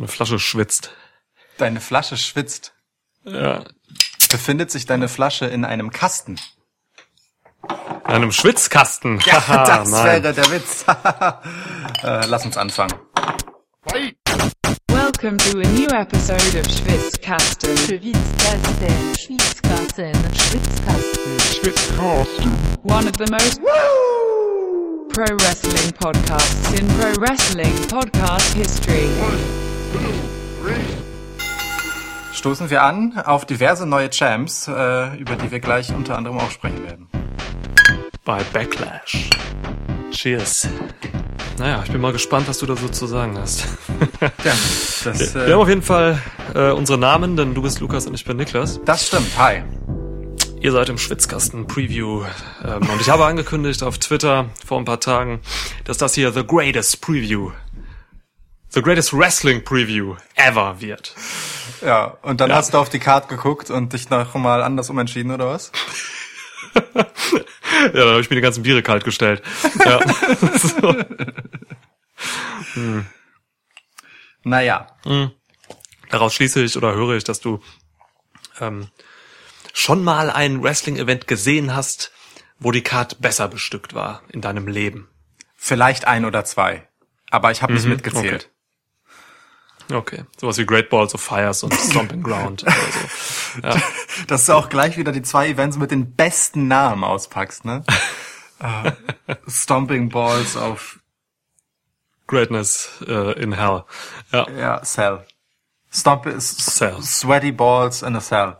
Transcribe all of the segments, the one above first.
Meine Flasche schwitzt. Deine Flasche schwitzt. Ja. Befindet sich deine Flasche in einem Kasten? In einem Schwitzkasten. Ja, das nein. wäre der Witz. äh, lass uns anfangen. Welcome to a new episode of Schwitzkasten. Schwitzkasten, Schwitzkasten, Schwitzkasten. One of the most pro wrestling podcasts in pro wrestling podcast history. Stoßen wir an auf diverse neue Champs, äh, über die wir gleich unter anderem auch sprechen werden. Bei Backlash. Cheers. Naja, ich bin mal gespannt, was du da so zu sagen hast. Ja, das, Wir äh, haben auf jeden Fall äh, unsere Namen, denn du bist Lukas und ich bin Niklas. das stimmt. Hi. Ihr seid im Schwitzkasten Preview. Ähm, und ich habe angekündigt auf Twitter vor ein paar Tagen, dass das hier the greatest Preview, the greatest Wrestling Preview ever wird. Ja, und dann Ja. hast du auf die Karte geguckt und dich noch mal anders umentschieden, oder was? Ja, da habe ich mir die ganzen Biere kalt gestellt. Ja. so. Naja, Daraus schließe ich oder höre ich, dass du ähm, schon mal ein Wrestling-Event gesehen hast, wo die Card besser bestückt war in deinem Leben. vielleicht ein oder zwei. Aber ich habe nicht mitgezählt. Okay. Sowas wie Great Balls of Fires und Stomping Ground oder so. Ja. Dass du auch gleich wieder die zwei Events mit den besten Namen auspackst, ne? Äh, Stomping Balls of Greatness äh, in Hell. Ja. ja, Cell. Stomp Cell. Sweaty Balls in a Cell.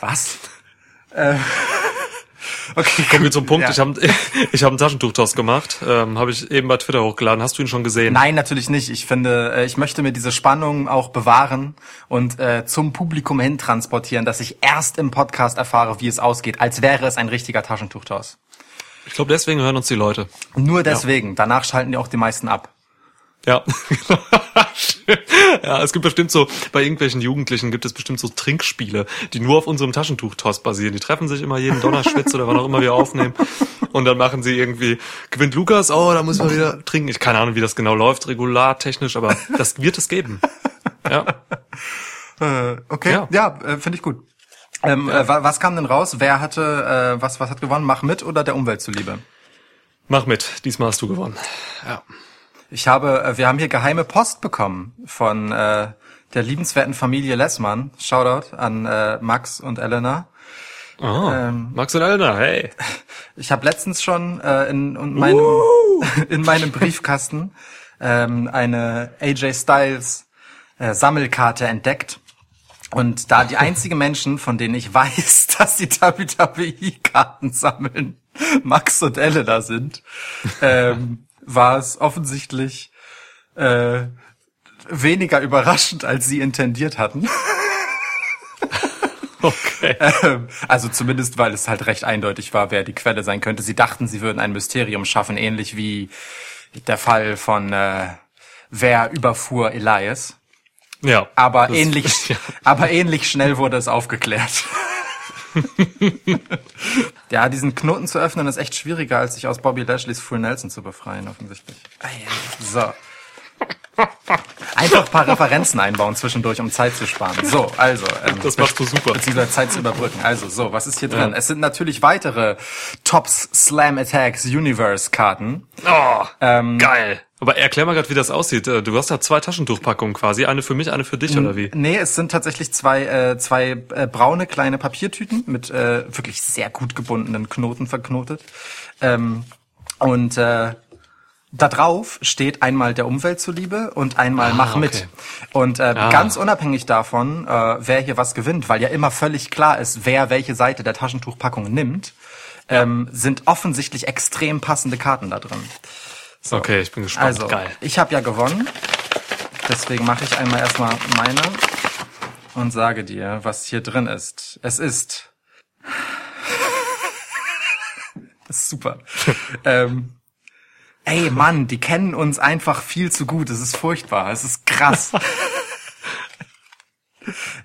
Was? Okay, Kommen wir zum Punkt. Ja. Ich habe ich hab einen Taschentuchtoss gemacht. Ähm, habe ich eben bei Twitter hochgeladen. Hast du ihn schon gesehen? Nein, natürlich nicht. Ich finde, äh, ich möchte mir diese Spannung auch bewahren und äh, zum Publikum hin transportieren, dass ich erst im Podcast erfahre, wie es ausgeht, als wäre es ein richtiger Taschentuchtoss. Ich glaube, deswegen hören uns die Leute. Nur deswegen. Danach schalten die auch die meisten ab. Ja. ja, es gibt bestimmt so, bei irgendwelchen Jugendlichen gibt es bestimmt so Trinkspiele, die nur auf unserem Taschentuchtoss basieren. Die treffen sich immer jeden Donnerschwitz oder wann auch immer wir aufnehmen. Und dann machen sie irgendwie, gewinnt Lukas, oh, da müssen wir wieder trinken. Ich keine Ahnung, wie das genau läuft, regular, technisch, aber das wird es geben. Ja. Äh, okay, ja, Ja. äh, finde ich gut. Ähm, äh, wa- was kam denn raus? Wer hatte, äh, was, was hat gewonnen? Mach mit oder der Umwelt zuliebe? Mach mit. Diesmal hast du gewonnen. Ja. Ich habe, äh, wir haben hier geheime Post bekommen von äh, der liebenswerten Familie Lessmann. Shoutout an äh, Max und Elena. Oh, Ähm. Max und Elena, hey. Ich habe letztens schon äh, in, in, meinem, in meinem Briefkasten ähm, eine AJ Styles äh, Sammelkarte entdeckt. Und da die einzigen Menschen, von denen ich weiß, dass die WWE-Karten sammeln, Max und Elena sind, ähm, war es offensichtlich äh, weniger überraschend, als sie intendiert hatten. Okay. Ähm, Also zumindest, weil es halt recht eindeutig war, wer die Quelle sein könnte. Sie dachten, sie würden ein Mysterium schaffen, ähnlich wie der Fall von äh, Wer überfuhr Elias. Ja. Aber ähnlich, Ja. aber ähnlich schnell wurde es aufgeklärt. ja, diesen Knoten zu öffnen ist echt schwieriger, als sich aus Bobby Lashley's Full Nelson zu befreien, offensichtlich. So. Einfach ein paar Referenzen einbauen zwischendurch, um Zeit zu sparen. So, also. Ähm, Das machst du super. beziehungsweise Zeit zu überbrücken. Also, so, was ist hier drin? Es sind natürlich weitere Tops Slam Attacks Universe Karten. Oh, Ähm, geil. Aber erklär mal gerade, wie das aussieht. Äh, Du hast da zwei Taschentuchpackungen quasi. Eine für mich, eine für dich, oder wie? Nee, es sind tatsächlich zwei, äh, zwei äh, braune kleine Papiertüten mit äh, wirklich sehr gut gebundenen Knoten verknotet. Ähm, und äh, da drauf steht einmal der Umwelt zuliebe und einmal Mach mit. Ah, okay. Und äh, Ah. ganz unabhängig davon, äh, wer hier was gewinnt, weil ja immer völlig klar ist, wer welche Seite der Taschentuchpackung nimmt, ähm, sind offensichtlich extrem passende Karten da drin. Okay, ich bin gespannt. Also, Geil. ich habe ja gewonnen. Deswegen mache ich einmal erstmal meine und sage dir, was hier drin ist. Es ist. Das ist super. ähm, ey, Mann, die kennen uns einfach viel zu gut. Es ist furchtbar. Es ist krass.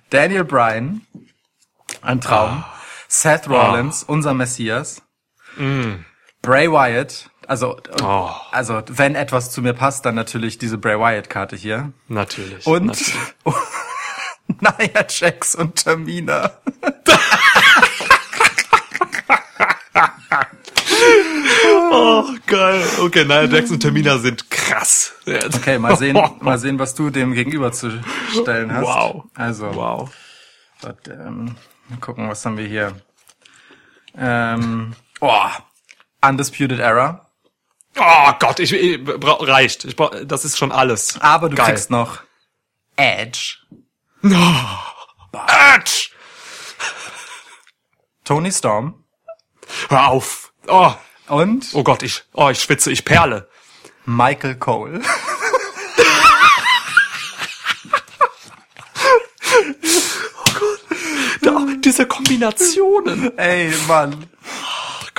Daniel Bryan, ein Traum. Seth Rollins, unser Messias. Bray Wyatt, Also, Oh. also wenn etwas zu mir passt, dann natürlich diese Bray Wyatt-Karte hier. Natürlich. Und Natürlich. Nia Jax und Tamina. Oh, geil. Okay, Nia Jax und Tamina sind krass. Okay, mal sehen, mal sehen, was du dem gegenüber zu stellen hast. Wow. Also, Wow. Warte, ähm, mal gucken, was haben wir hier? Ähm, oh, Undisputed Era. Oh Gott, ich, ich bra- reicht. Ich brauch, das ist schon alles. Aber du Geil. kriegst noch Edge, Atsch! Tony Storm Hör auf. Oh, und oh Gott, ich, oh, ich schwitze, ich perle. Michael Cole. Da, diese Kombinationen. Ey, Mann.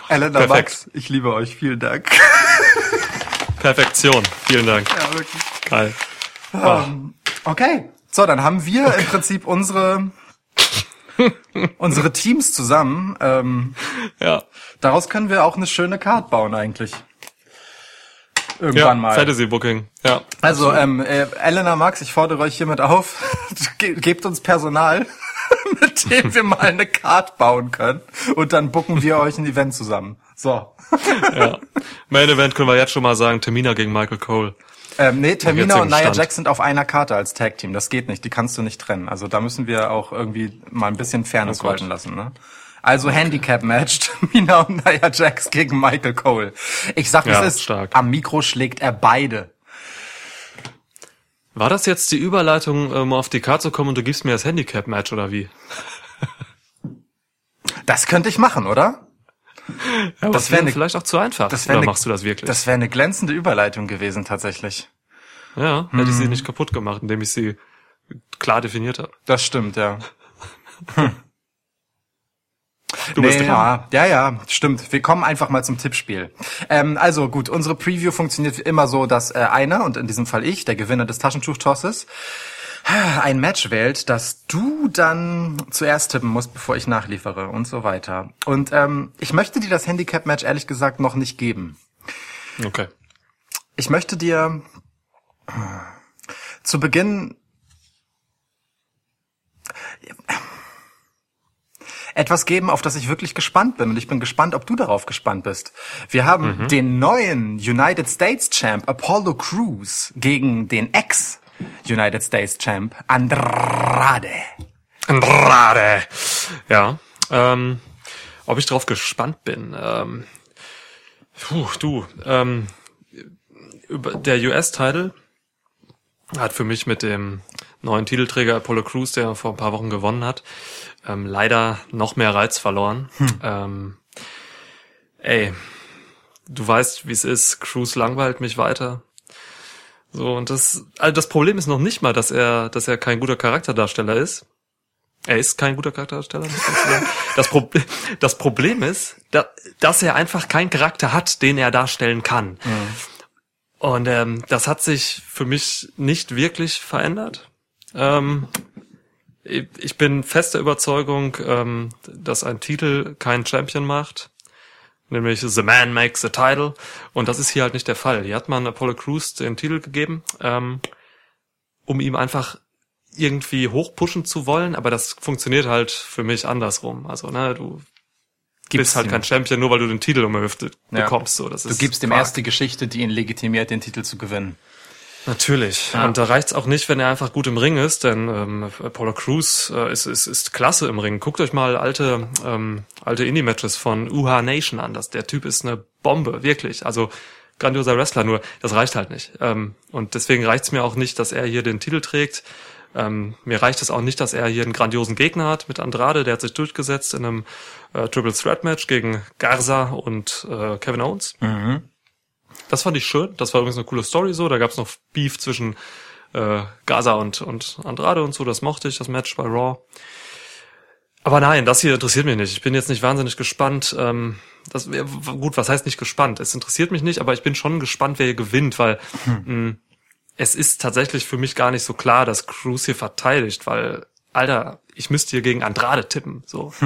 Elena Perfekt. Max, ich liebe euch. Vielen Dank. Perfektion. Vielen Dank. Ja, wirklich. Geil. Okay. So, dann haben wir im Prinzip unsere unsere Teams zusammen. Ähm, Ja. daraus können wir auch eine schöne Card bauen eigentlich. Ja, Irgendwann mal. Fantasy Booking. Ja. Also, ähm, äh, Elena Max, ich fordere euch hiermit auf, ge gebt uns Personal, mit dem wir mal eine Card bauen können. Und dann bucken wir euch ein Event zusammen. So. ja. Main Event können wir jetzt schon mal sagen, Tamina gegen Michael Cole. Ähm, nee, jetzigen und Nia. Jax sind auf einer Karte als Tag-Team. Das geht nicht, die kannst du nicht trennen. Also da müssen wir auch irgendwie mal ein bisschen Fairness Oh walten lassen. Ne? Also Handicap-Match, Tamina und Nia Jax gegen Michael Cole. Ich sag, Ja, es ist, stark. am Mikro schlägt er beide. War das jetzt die Überleitung, um auf die Karte zu kommen und du gibst mir das Handicap-Match oder wie? Das könnte ich machen, oder? Ja, Das das wär wäre ne- vielleicht auch zu einfach. Das oder ne- machst du das wirklich? Das wäre eine glänzende Überleitung gewesen, tatsächlich. ja, hätte ich Hm. sie nicht kaputt gemacht, indem ich sie klar definiert habe. Das stimmt, ja. Du bist nee, dran. ja, ja, ja, stimmt. Wir kommen einfach mal zum Tippspiel. Ähm, also gut, unsere Preview funktioniert immer so, dass äh, einer, und in diesem Fall ich, der Gewinner des Taschentuchtosses, ein Match wählt, das du dann zuerst tippen musst, bevor ich nachliefere und so weiter. Und ähm, ich möchte dir das Handicap-Match ehrlich gesagt noch nicht geben. Okay. Ich möchte dir zu Beginn etwas geben, auf das ich wirklich gespannt bin. Und ich bin gespannt, ob du darauf gespannt bist. Wir haben den neuen United States Champ Apollo Crews gegen den Ex-United States Champ Andrade. Andrade. Ja. Ähm, ob ich drauf gespannt bin. Ähm, puh, du, ähm, der US-Title hat für mich mit dem neuen Titelträger Apollo Crews, der vor ein paar Wochen gewonnen hat, ähm, leider noch mehr Reiz verloren. Ähm, ey, du weißt, wie es ist. Crews langweilt mich weiter. So, und das, also das Problem ist noch nicht mal, dass er, dass er kein guter Charakterdarsteller ist. Er ist kein guter Charakterdarsteller, muss man sagen. Das, Pro das Problem ist, da, dass er einfach keinen Charakter hat, den er darstellen kann. Und ähm, das hat sich für mich nicht wirklich verändert. Ähm, ich ich bin fester Überzeugung, ähm, dass ein Titel keinen Champion macht. Nämlich The Man Makes the Title. Und das ist hier halt nicht der Fall. Hier hat man Apollo Crews den Titel gegeben, ähm, um ihm einfach irgendwie hochpushen zu wollen, aber das funktioniert halt für mich andersrum. Also, ne, du bist halt ihm. kein Champion, nur weil du den Titel um die Hüfte Ja. bekommst. So, das Du ist gibst ihm Quark. erst die Geschichte, die ihn legitimiert, den Titel zu gewinnen. Natürlich. Und da reicht's auch nicht, wenn er einfach gut im Ring ist, denn ähm, Apollo Crews äh, ist, ist, ist klasse im Ring. Guckt euch mal alte, ähm, alte Indie-Matches von UHA Nation an. Das, der Typ ist eine Bombe, wirklich. Also grandioser Wrestler, nur das reicht halt nicht. Ähm, und deswegen reicht's mir auch nicht, dass er hier den Titel trägt. Ähm, mir reicht es auch nicht, dass er hier einen grandiosen Gegner hat mit Andrade. Der hat sich durchgesetzt in einem äh, Triple Threat Match gegen Garza und äh, Kevin Owens. Das fand ich schön. Das war übrigens eine coole Story so. Da gab's noch Beef zwischen äh, Gaza und, und Andrade und so. Das mochte ich, das Match bei Raw. Aber nein, das hier interessiert mich nicht. Ich bin jetzt nicht wahnsinnig gespannt. Ähm, das gut, was heißt nicht gespannt? Es interessiert mich nicht, aber ich bin schon gespannt, wer hier gewinnt, weil mh, es ist tatsächlich für mich gar nicht so klar, dass Cruz hier verteidigt, weil, Alter, ich müsste hier gegen Andrade tippen. So.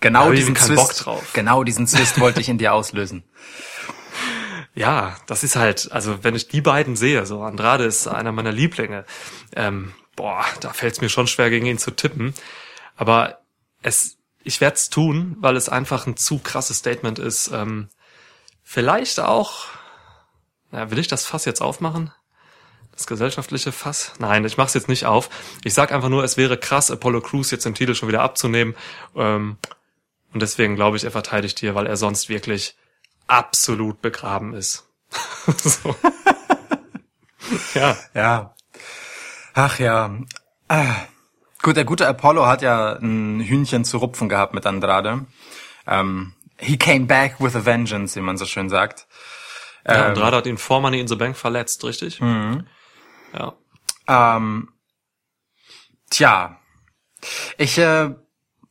Genau diesen Twist, Bock drauf. genau diesen Twist wollte ich in dir auslösen. Ja, das ist halt, also wenn ich die beiden sehe, so Andrade ist einer meiner Lieblinge, ähm, boah, da fällt es mir schon schwer, gegen ihn zu tippen. Aber es, ich werde es tun, weil es einfach ein zu krasses Statement ist. Ähm, vielleicht auch, na, will ich das Fass jetzt aufmachen? Das gesellschaftliche Fass? Nein, ich mache es jetzt nicht auf. Ich sag einfach nur, es wäre krass, Apollo Crews jetzt den Titel schon wieder abzunehmen. Ähm, und deswegen glaube ich, er verteidigt hier, weil er sonst wirklich absolut begraben ist. so. ja, Ja. Ach ja. Ah. Gut, der gute Apollo hat ja ein Hühnchen zu rupfen gehabt mit Andrade. Ähm, he came back with a vengeance, wie man so schön sagt. ja Andrade hat ihn vor Money in the Bank verletzt, richtig? Ja. Ähm, tja, ich äh,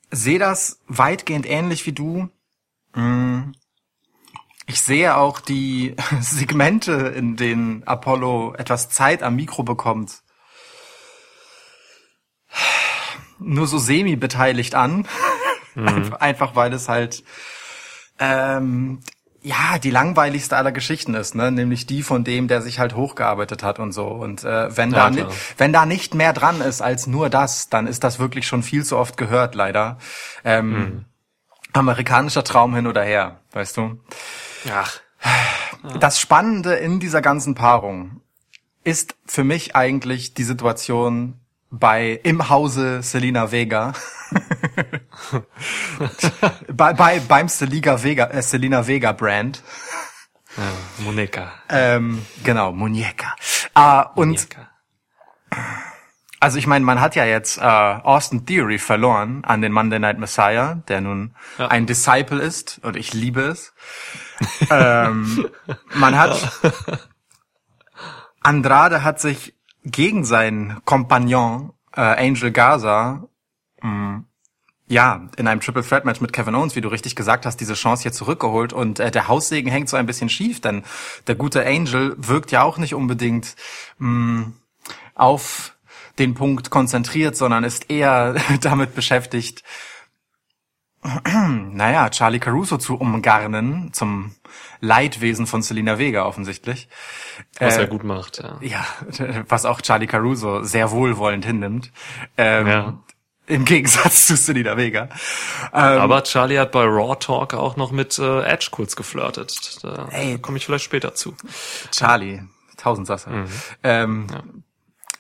sehe das weitgehend ähnlich wie du. Mm. Ich sehe auch die Segmente, in denen Apollo etwas Zeit am Mikro bekommt, nur so semi-beteiligt an. Einfach, einfach weil es halt ähm, ja die langweiligste aller Geschichten ist, ne? Nämlich die von dem, der sich halt hochgearbeitet hat und so. Und äh, wenn Ja, da klar. wenn da nicht mehr dran ist als nur das, dann ist das wirklich schon viel zu oft gehört, leider. Ähm, Mhm. Amerikanischer Traum hin oder her, weißt du. Ach, Das Spannende in dieser ganzen Paarung ist für mich eigentlich die Situation bei im Hause Selina Vega. bei, bei beim Selina Vega äh, Selina Vega Brand. ja, Monika. Ähm, genau, Muñeca. Ah, und Monika. Also ich meine, man hat ja jetzt äh, Austin Theory verloren an den Monday Night Messiah, der nun Ja. ein Disciple ist und ich liebe es. ähm, man hat Andrade hat sich gegen seinen Kompagnon äh, Angel Gaza mh, ja, in einem Triple Threat Match mit Kevin Owens, wie du richtig gesagt hast, diese Chance hier zurückgeholt und äh, der Haussegen hängt so ein bisschen schief, denn der gute Angel wirkt ja auch nicht unbedingt mh, auf den Punkt konzentriert, sondern ist eher damit beschäftigt, naja, Charlie Caruso zu umgarnen, zum Leidwesen von Selena Vega offensichtlich. Was Äh, er gut macht, ja. Ja, was auch Charlie Caruso sehr wohlwollend hinnimmt. Ähm, Ja. Im Gegensatz zu Selena Vega. Ähm, Aber Charlie hat bei Raw Talk auch noch mit äh, Edge kurz geflirtet. Da Ey. komme ich vielleicht später zu. Charlie, Tausendsasser. Ähm,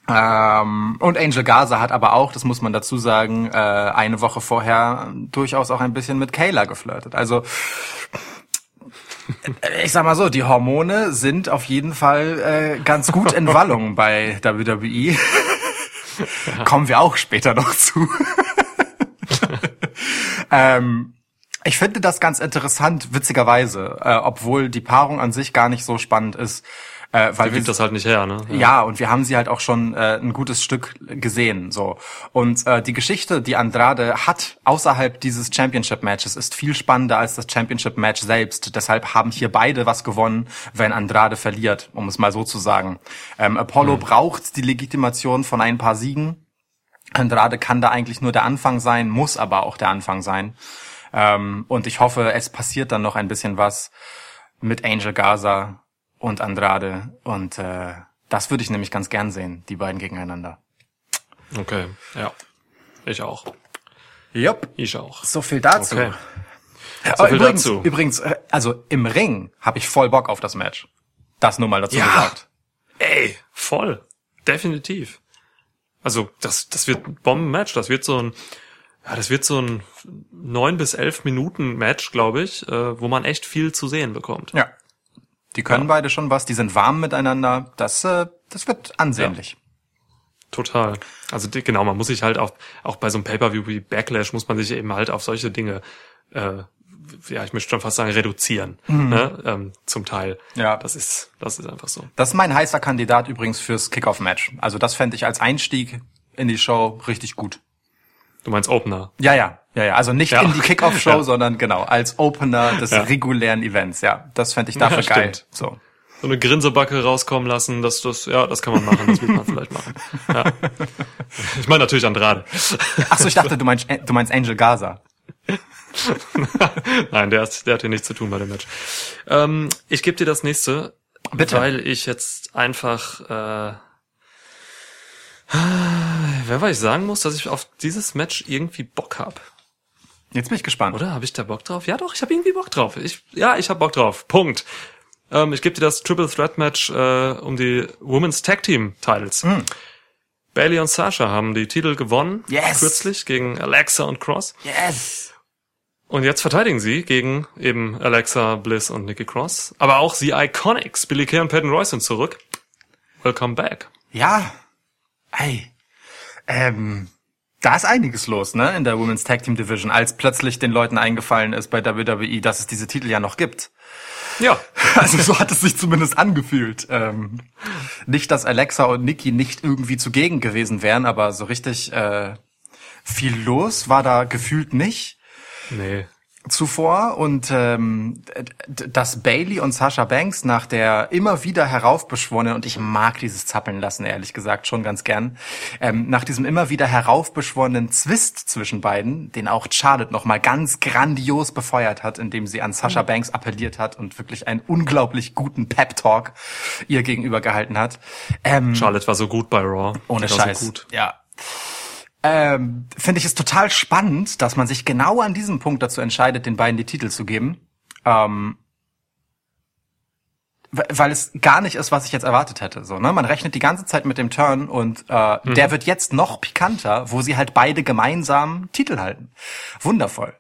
ähm, und Angel Gaza hat aber auch, das muss man dazu sagen, äh, eine Woche vorher durchaus auch ein bisschen mit Kayla geflirtet. Also äh, ich sag mal so, die Hormone sind auf jeden Fall äh, ganz gut in Wallung bei WWE. Kommen wir auch später noch zu. ähm, ich finde das ganz interessant, witzigerweise, äh, obwohl die Paarung an sich gar nicht so spannend ist. Äh, weil wir das halt nicht her, ne? ja, und wir haben sie halt auch schon äh, ein gutes Stück gesehen, so. Und äh, die Geschichte, die Andrade hat außerhalb dieses Championship Matches, ist viel spannender als das Championship Match selbst. Deshalb haben hier beide was gewonnen, wenn Andrade verliert, um es mal so zu sagen. Ähm, Apollo braucht die Legitimation von ein paar Siegen. Andrade kann da eigentlich nur der Anfang sein, muss aber auch der Anfang sein. Ähm, und ich hoffe, es passiert dann noch ein bisschen was mit Angel Gaza und Andrade. Und äh, das würde ich nämlich ganz gern sehen, die beiden gegeneinander. Okay, ja. Ich auch. Jupp. Ich auch. So viel dazu. Okay. So viel übrigens, dazu. übrigens, äh, also im Ring habe ich voll Bock auf das Match. Das nur mal dazu Ja. gesagt. Ey, voll. Definitiv. Also, das, das wird ein Bomben-Match. Das wird so ein, ja, das wird so ein neun bis elf Minuten Match, glaube ich, äh, wo man echt viel zu sehen bekommt. Ja. Die können beide schon was, die sind warm miteinander. Das, äh, das wird ansehnlich. Total. Also genau, man muss sich halt auch, auch bei so einem Pay-Per-View wie Backlash muss man sich eben halt auf solche Dinge, äh, ja, ich möchte schon fast sagen, reduzieren, ne? ähm, zum Teil. Ja. Das ist, das ist einfach so. Das ist mein heißer Kandidat übrigens fürs Kickoff-Match. Also das fände ich als Einstieg in die Show richtig gut. Du meinst Opener. Ja, ja, ja, ja. Also nicht Ja. in die Kickoff-Show, Ja. sondern genau als Opener des Ja. regulären Events. Ja, das fände ich dafür geil. stimmt. So. So eine Grinsebacke rauskommen lassen, das, das, ja, das kann man machen, das wird man vielleicht machen. Ja. Ich meine natürlich Andrade. Ach so, ich dachte, du meinst, du meinst Angel Gaza. Nein, der, hat, der hat hier nichts zu tun bei dem Match. Ähm, ich gebe dir das nächste, Bitte. weil ich jetzt einfach, äh, wer ich sagen muss, dass ich auf dieses Match irgendwie Bock hab. Jetzt bin ich gespannt. Oder habe ich da Bock drauf? Ja, doch, ich habe irgendwie Bock drauf. Ich, ja, ich habe Bock drauf. Punkt. Ähm, ich gebe dir das Triple Threat Match äh, um die Women's Tag Team Titles. Bailey und Sasha haben die Titel gewonnen Yes. kürzlich gegen Alexa und Cross. Yes. Und jetzt verteidigen sie gegen eben Alexa Bliss und Nikki Cross. Aber auch die Iconics, Billy Kay und Peyton Royce sind zurück. Welcome back. Ja. Ey. Ähm, da ist einiges los, ne, in der Women's Tag Team Division, als plötzlich den Leuten eingefallen ist bei WWE, dass es diese Titel ja noch gibt. Ja, Also so hat es sich zumindest angefühlt. Ähm, nicht, dass Alexa und Nikki nicht irgendwie zugegen gewesen wären, aber so richtig äh, viel los war da gefühlt nicht nee. Zuvor und ähm, dass Bailey und Sasha Banks nach der immer wieder heraufbeschworenen und ich mag dieses Zappeln lassen ehrlich gesagt schon ganz gern ähm, nach diesem immer wieder heraufbeschworenen Zwist zwischen beiden, den auch Charlotte noch mal ganz grandios befeuert hat, indem sie an Sasha Banks appelliert hat und wirklich einen unglaublich guten Pep Talk ihr gegenüber gehalten hat. Ähm, Charlotte war so gut bei Raw. ohne Scheiß. So gut. Ja. Ähm, Finde ich es total spannend, dass man sich genau an diesem Punkt dazu entscheidet, den beiden die Titel zu geben. Ähm, we- weil es gar nicht ist, was ich jetzt erwartet hätte. So, ne? Man rechnet die ganze Zeit mit dem Turn und äh, der wird jetzt noch pikanter, wo sie halt beide gemeinsam Titel halten. Wundervoll.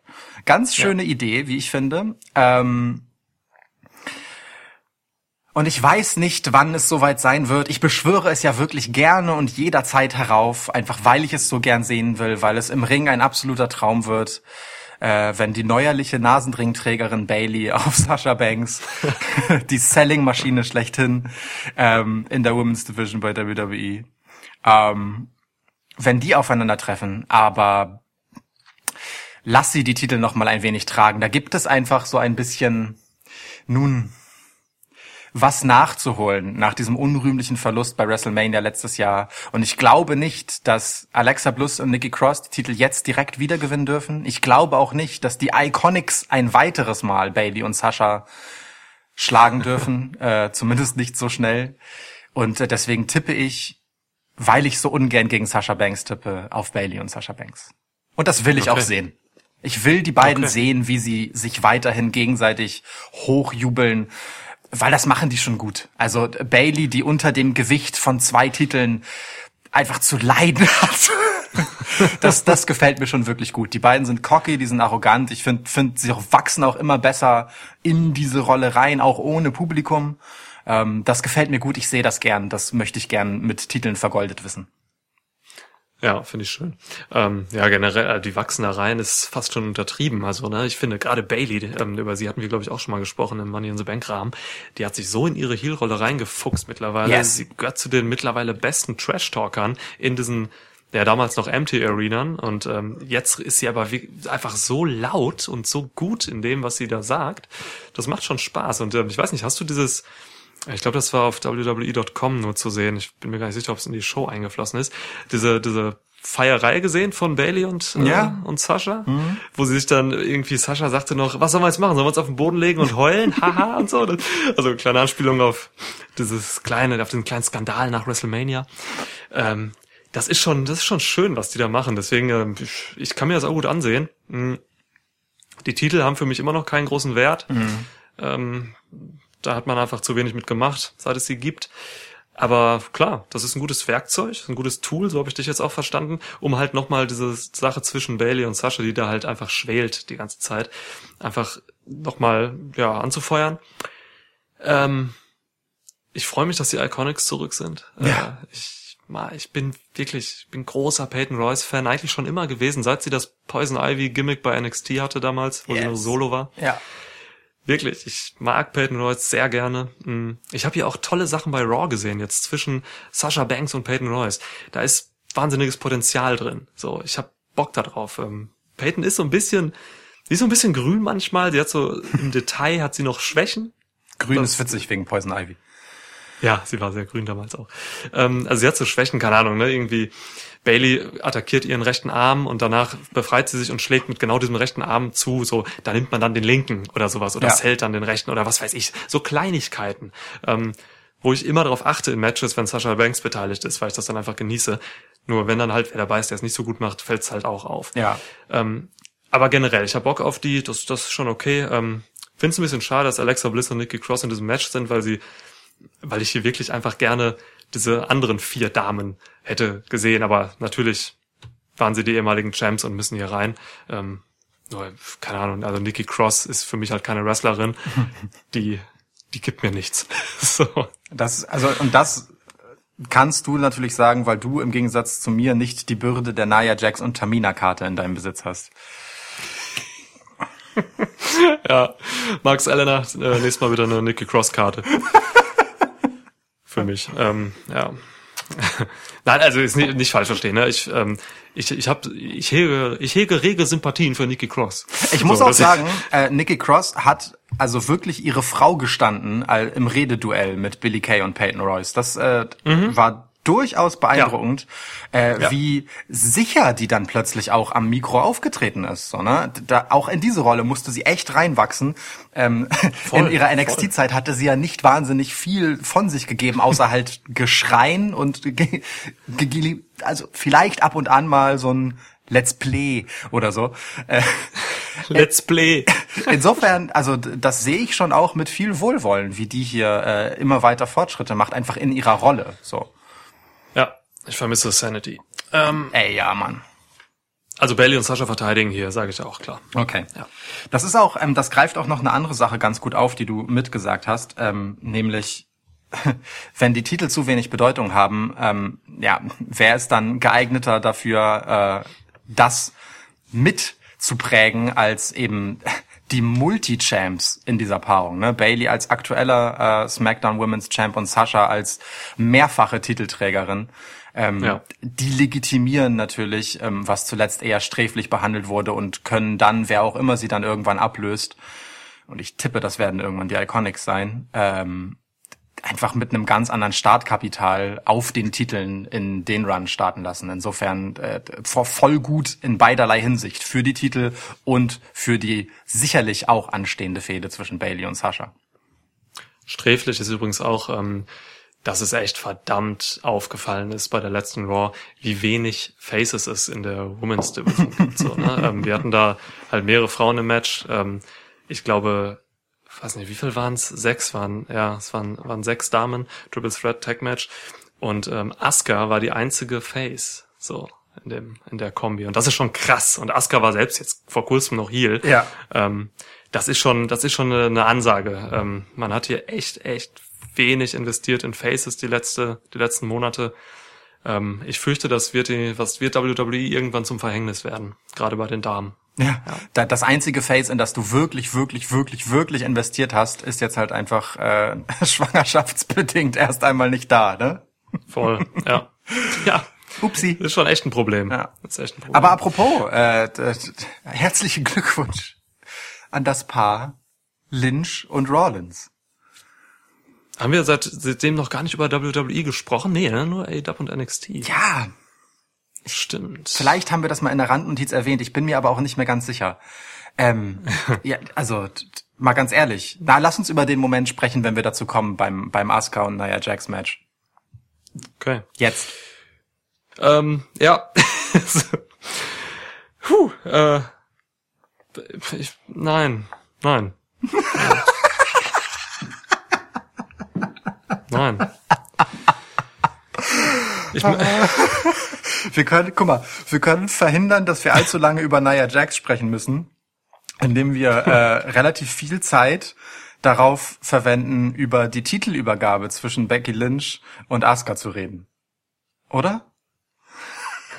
Ganz schöne Idee, wie ich finde. Ähm, und ich weiß nicht, wann es soweit sein wird. Ich beschwöre es ja wirklich gerne und jederzeit herauf, einfach weil ich es so gern sehen will, weil es im Ring ein absoluter Traum wird, äh, wenn die neuerliche Nasendringträgerin Bailey auf Sasha Banks, die Selling-Maschine schlechthin ähm, in der Women's Division bei WWE, ähm, wenn die aufeinandertreffen, aber lass sie die Titel noch mal ein wenig tragen. Da gibt es einfach so ein bisschen, nun, was nachzuholen nach diesem unrühmlichen Verlust bei WrestleMania letztes Jahr. Und ich glaube nicht, dass Alexa Bliss und Nikki Cross die Titel jetzt direkt wieder gewinnen dürfen. Ich glaube auch nicht, dass die Iconics ein weiteres Mal Bailey und Sasha schlagen dürfen. äh, zumindest nicht so schnell. Und äh, deswegen tippe ich, weil ich so ungern gegen Sasha Banks tippe, auf Bailey und Sasha Banks. Und das will ich Okay. auch sehen. Ich will die beiden Okay. sehen, wie sie sich weiterhin gegenseitig hochjubeln, weil das machen die schon gut. Also Bailey, die unter dem Gewicht von zwei Titeln einfach zu leiden hat. Das, das gefällt mir schon wirklich gut. Die beiden sind cocky, die sind arrogant. Ich finde, find, sie wachsen auch immer besser in diese Rolle rein, auch ohne Publikum. Ähm, das gefällt mir gut. Ich sehe das gern. Das möchte ich gern mit Titeln vergoldet wissen. Ja, finde ich schön. Ähm, ja, generell, äh, die Wachsenereien ist fast schon untertrieben. Also, ne, ich finde gerade Bailey, ähm, über sie hatten wir, glaube ich, auch schon mal gesprochen im Money in the Bank Rahmen, die hat sich so in ihre Heel-Rolle reingefuchst mittlerweile. Yes. Sie gehört zu den mittlerweile besten Trash-Talkern in diesen ja, damals noch Empty Arenern und ähm, jetzt ist sie aber wie, einfach so laut und so gut in dem, was sie da sagt. Das macht schon Spaß und ähm, ich weiß nicht, hast du dieses ich glaube, das war auf WWE.com nur zu sehen. Ich bin mir gar nicht sicher, ob es in die Show eingeflossen ist. Diese, diese Feierei gesehen von Bailey und, äh, Ja. und Sascha, wo sie sich dann irgendwie, Sascha sagte noch, was sollen wir jetzt machen? Sollen wir uns auf den Boden legen und heulen? Haha und so. Das- Also kleine Anspielung auf dieses kleine, auf den kleinen Skandal nach WrestleMania. Ähm, das ist schon, das ist schon schön, was die da machen. Deswegen, ähm, ich, ich kann mir das auch gut ansehen. Mm. Die Titel haben für mich immer noch keinen großen Wert. Ähm, da hat man einfach zu wenig mitgemacht, seit es sie gibt. Aber klar, das ist ein gutes Werkzeug, ein gutes Tool, so habe ich dich jetzt auch verstanden, um halt nochmal diese Sache zwischen Bailey und Sascha, die da halt einfach schwelt die ganze Zeit, einfach nochmal ja, anzufeuern. Ähm, ich freue mich, dass die Iconics zurück sind. Ja. Äh, ich, ich bin wirklich, ich bin großer Peyton Royce Fan, eigentlich schon immer gewesen, seit sie das Poison Ivy Gimmick bei NXT hatte damals, wo sie Yes. nur Solo war. Ja. Wirklich, ich mag Peyton Royce sehr gerne. Mm, Ich habe hier auch tolle Sachen bei Raw gesehen, jetzt zwischen Sasha Banks und Peyton Royce. Da ist wahnsinniges Potenzial drin. So, ich habe Bock da drauf. Ähm, Peyton ist so ein bisschen, die ist so ein bisschen grün manchmal. Sie hat so im Detail hat sie noch Schwächen. Grün Das- ist witzig wegen Poison Ivy. Ja, sie war sehr grün damals auch. Ähm, also sie hat so Schwächen, keine Ahnung, ne? Irgendwie Bailey attackiert ihren rechten Arm und danach befreit sie sich und schlägt mit genau diesem rechten Arm zu. So, da nimmt man dann den linken oder sowas oder Ja. zählt dann den rechten oder was weiß ich. So Kleinigkeiten. Ähm, wo ich immer darauf achte in Matches, wenn Sasha Banks beteiligt ist, weil ich das dann einfach genieße. Nur wenn dann halt wer dabei ist, der es nicht so gut macht, fällt es halt auch auf. Ja. Ähm, aber generell, ich habe Bock auf die, das, das ist schon okay. Ähm, Finde es ein bisschen schade, dass Alexa Bliss und Nikki Cross in diesem Match sind, weil sie, weil ich hier wirklich einfach gerne diese anderen vier Damen hätte gesehen. Aber natürlich waren sie die ehemaligen Champs und müssen hier rein. Ähm, keine Ahnung, also Nikki Cross ist für mich halt keine Wrestlerin. Die, die gibt mir nichts. so. Das, also, und das kannst du natürlich sagen, weil du im Gegensatz zu mir nicht die Bürde der Nia Jax und Tamina-Karte in deinem Besitz hast. Ja, Max Elena, äh, nächstes Mal wieder eine Nikki Cross Karte. Für mich. Ähm, ja. Nein, also ist nicht, nicht falsch verstehen. Ne? Ich, ähm, ich, ich habe, ich hege, ich hege rege Sympathien für Nikki Cross. Ich muss So, auch sagen, äh, Nikki Cross hat also wirklich ihre Frau gestanden all, im Rededuell mit Billy Kay und Peyton Royce. Das äh, war durchaus beeindruckend, äh, Mhm. Ja. wie sicher die dann plötzlich auch am Mikro aufgetreten ist. So, ne? da, auch in diese Rolle musste sie echt reinwachsen. Ähm, Voll, in ihrer NXT-Zeit hatte sie ja nicht wahnsinnig viel von sich gegeben, außer halt Geschreien und ge ge also vielleicht ab und an mal so ein Let's Play oder so. Äh, Let's Play. Insofern, also das sehe ich schon auch mit viel Wohlwollen, wie die hier äh, immer weiter Fortschritte macht, einfach in ihrer Rolle. So. Ich vermisse Sanity. Ähm, Ey, ja, Mann. also Bailey und Sascha verteidigen hier, sage ich auch klar. Okay. Ja. Das ist auch, ähm, das greift auch noch eine andere Sache ganz gut auf, die du mitgesagt hast, ähm, nämlich wenn die Titel zu wenig Bedeutung haben, ähm, ja, wer ist dann geeigneter dafür, äh, das mitzuprägen als eben die Multi-Champs in dieser Paarung. Ne? Bailey als aktueller äh, SmackDown Women's Champ und Sasha als mehrfache Titelträgerin. Ähm, Ja. Die legitimieren natürlich, ähm, was zuletzt eher sträflich behandelt wurde und können dann, wer auch immer sie dann irgendwann ablöst, und ich tippe, das werden irgendwann die Iconics sein, ähm, einfach mit einem ganz anderen Startkapital auf den Titeln in den Run starten lassen. Insofern äh, vo- voll gut in beiderlei Hinsicht für die Titel und für die sicherlich auch anstehende Fehde zwischen Bailey und Sasha. Sträflich ist übrigens auch, ähm, dass es echt verdammt aufgefallen ist bei der letzten Raw, wie wenig Faces es in der Women's Division gibt. So, ne? ähm, wir hatten da halt mehrere Frauen im Match. Ähm, ich glaube, weiß nicht, wie viel waren es? Sechs waren, ja, es waren, waren sechs Damen, Triple Threat Tag Match. Und ähm, Asuka war die einzige Face, so in dem in der Kombi. Und das ist schon krass. Und Asuka war selbst jetzt vor kurzem noch Heel. Ja. Ähm, das ist schon, das ist schon eine, eine Ansage. Ähm, man hat hier echt, echt wenig investiert in Faces die letzte, die letzten Monate. Ähm, ich fürchte, das wird die, was wird WWE irgendwann zum Verhängnis werden, gerade bei den Damen. Ja, da, das einzige Face, in das du wirklich, wirklich, wirklich, wirklich investiert hast, ist jetzt halt einfach äh, schwangerschaftsbedingt erst einmal nicht da, ne? Voll, ja. Ja, Upsi. ist schon echt ein Problem. Ja. Das ist echt ein Problem. Aber apropos, äh, herzlichen Glückwunsch an das Paar Lynch und Rollins. Haben wir seit, seitdem noch gar nicht über WWE gesprochen? Nee, ne? nur AEW und NXT. Ja, Stimmt. vielleicht haben wir das mal in der Randnotiz erwähnt, ich bin mir aber auch nicht mehr ganz sicher. Ähm, ja, also mal ganz ehrlich, na, lass uns über den Moment sprechen, wenn wir dazu kommen beim beim Asuka und Nia Jax Match. Okay. Jetzt. Ähm, ja. Puh, äh, ich, nein, nein. nein. Ich, Wir können, guck mal, wir können verhindern, dass wir allzu lange über Nia Jax sprechen müssen, indem wir äh, relativ viel Zeit darauf verwenden, über die Titelübergabe zwischen Becky Lynch und Asuka zu reden. Oder?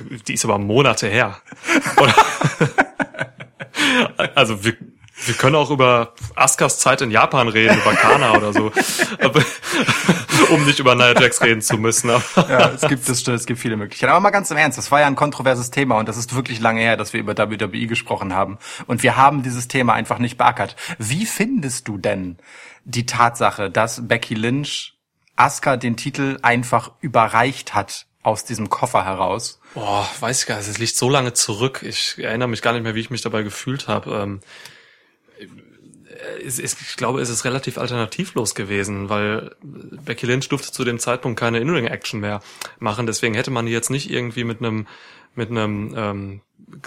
die ist aber Monate her. Oder? also wir, wir können auch über Askas Zeit in Japan reden, über Kana oder so, aber, um nicht über Nia Jax reden zu müssen. Aber Ja, es gibt, es, es gibt viele Möglichkeiten. Aber mal ganz im Ernst, das war ja ein kontroverses Thema und das ist wirklich lange her, dass wir über WWE gesprochen haben. Und wir haben dieses Thema einfach nicht beackert. Wie findest du denn die Tatsache, dass Becky Lynch Asuka den Titel einfach überreicht hat aus diesem Koffer heraus. Boah, weiß ich gar nicht, es liegt so lange zurück. Ich erinnere mich gar nicht mehr, wie ich mich dabei gefühlt habe. Ähm, es ist, ich glaube, es ist relativ alternativlos gewesen, weil Becky Lynch durfte zu dem Zeitpunkt keine In-Ring-Action mehr machen. Deswegen hätte man jetzt nicht irgendwie mit einem mit einem ähm,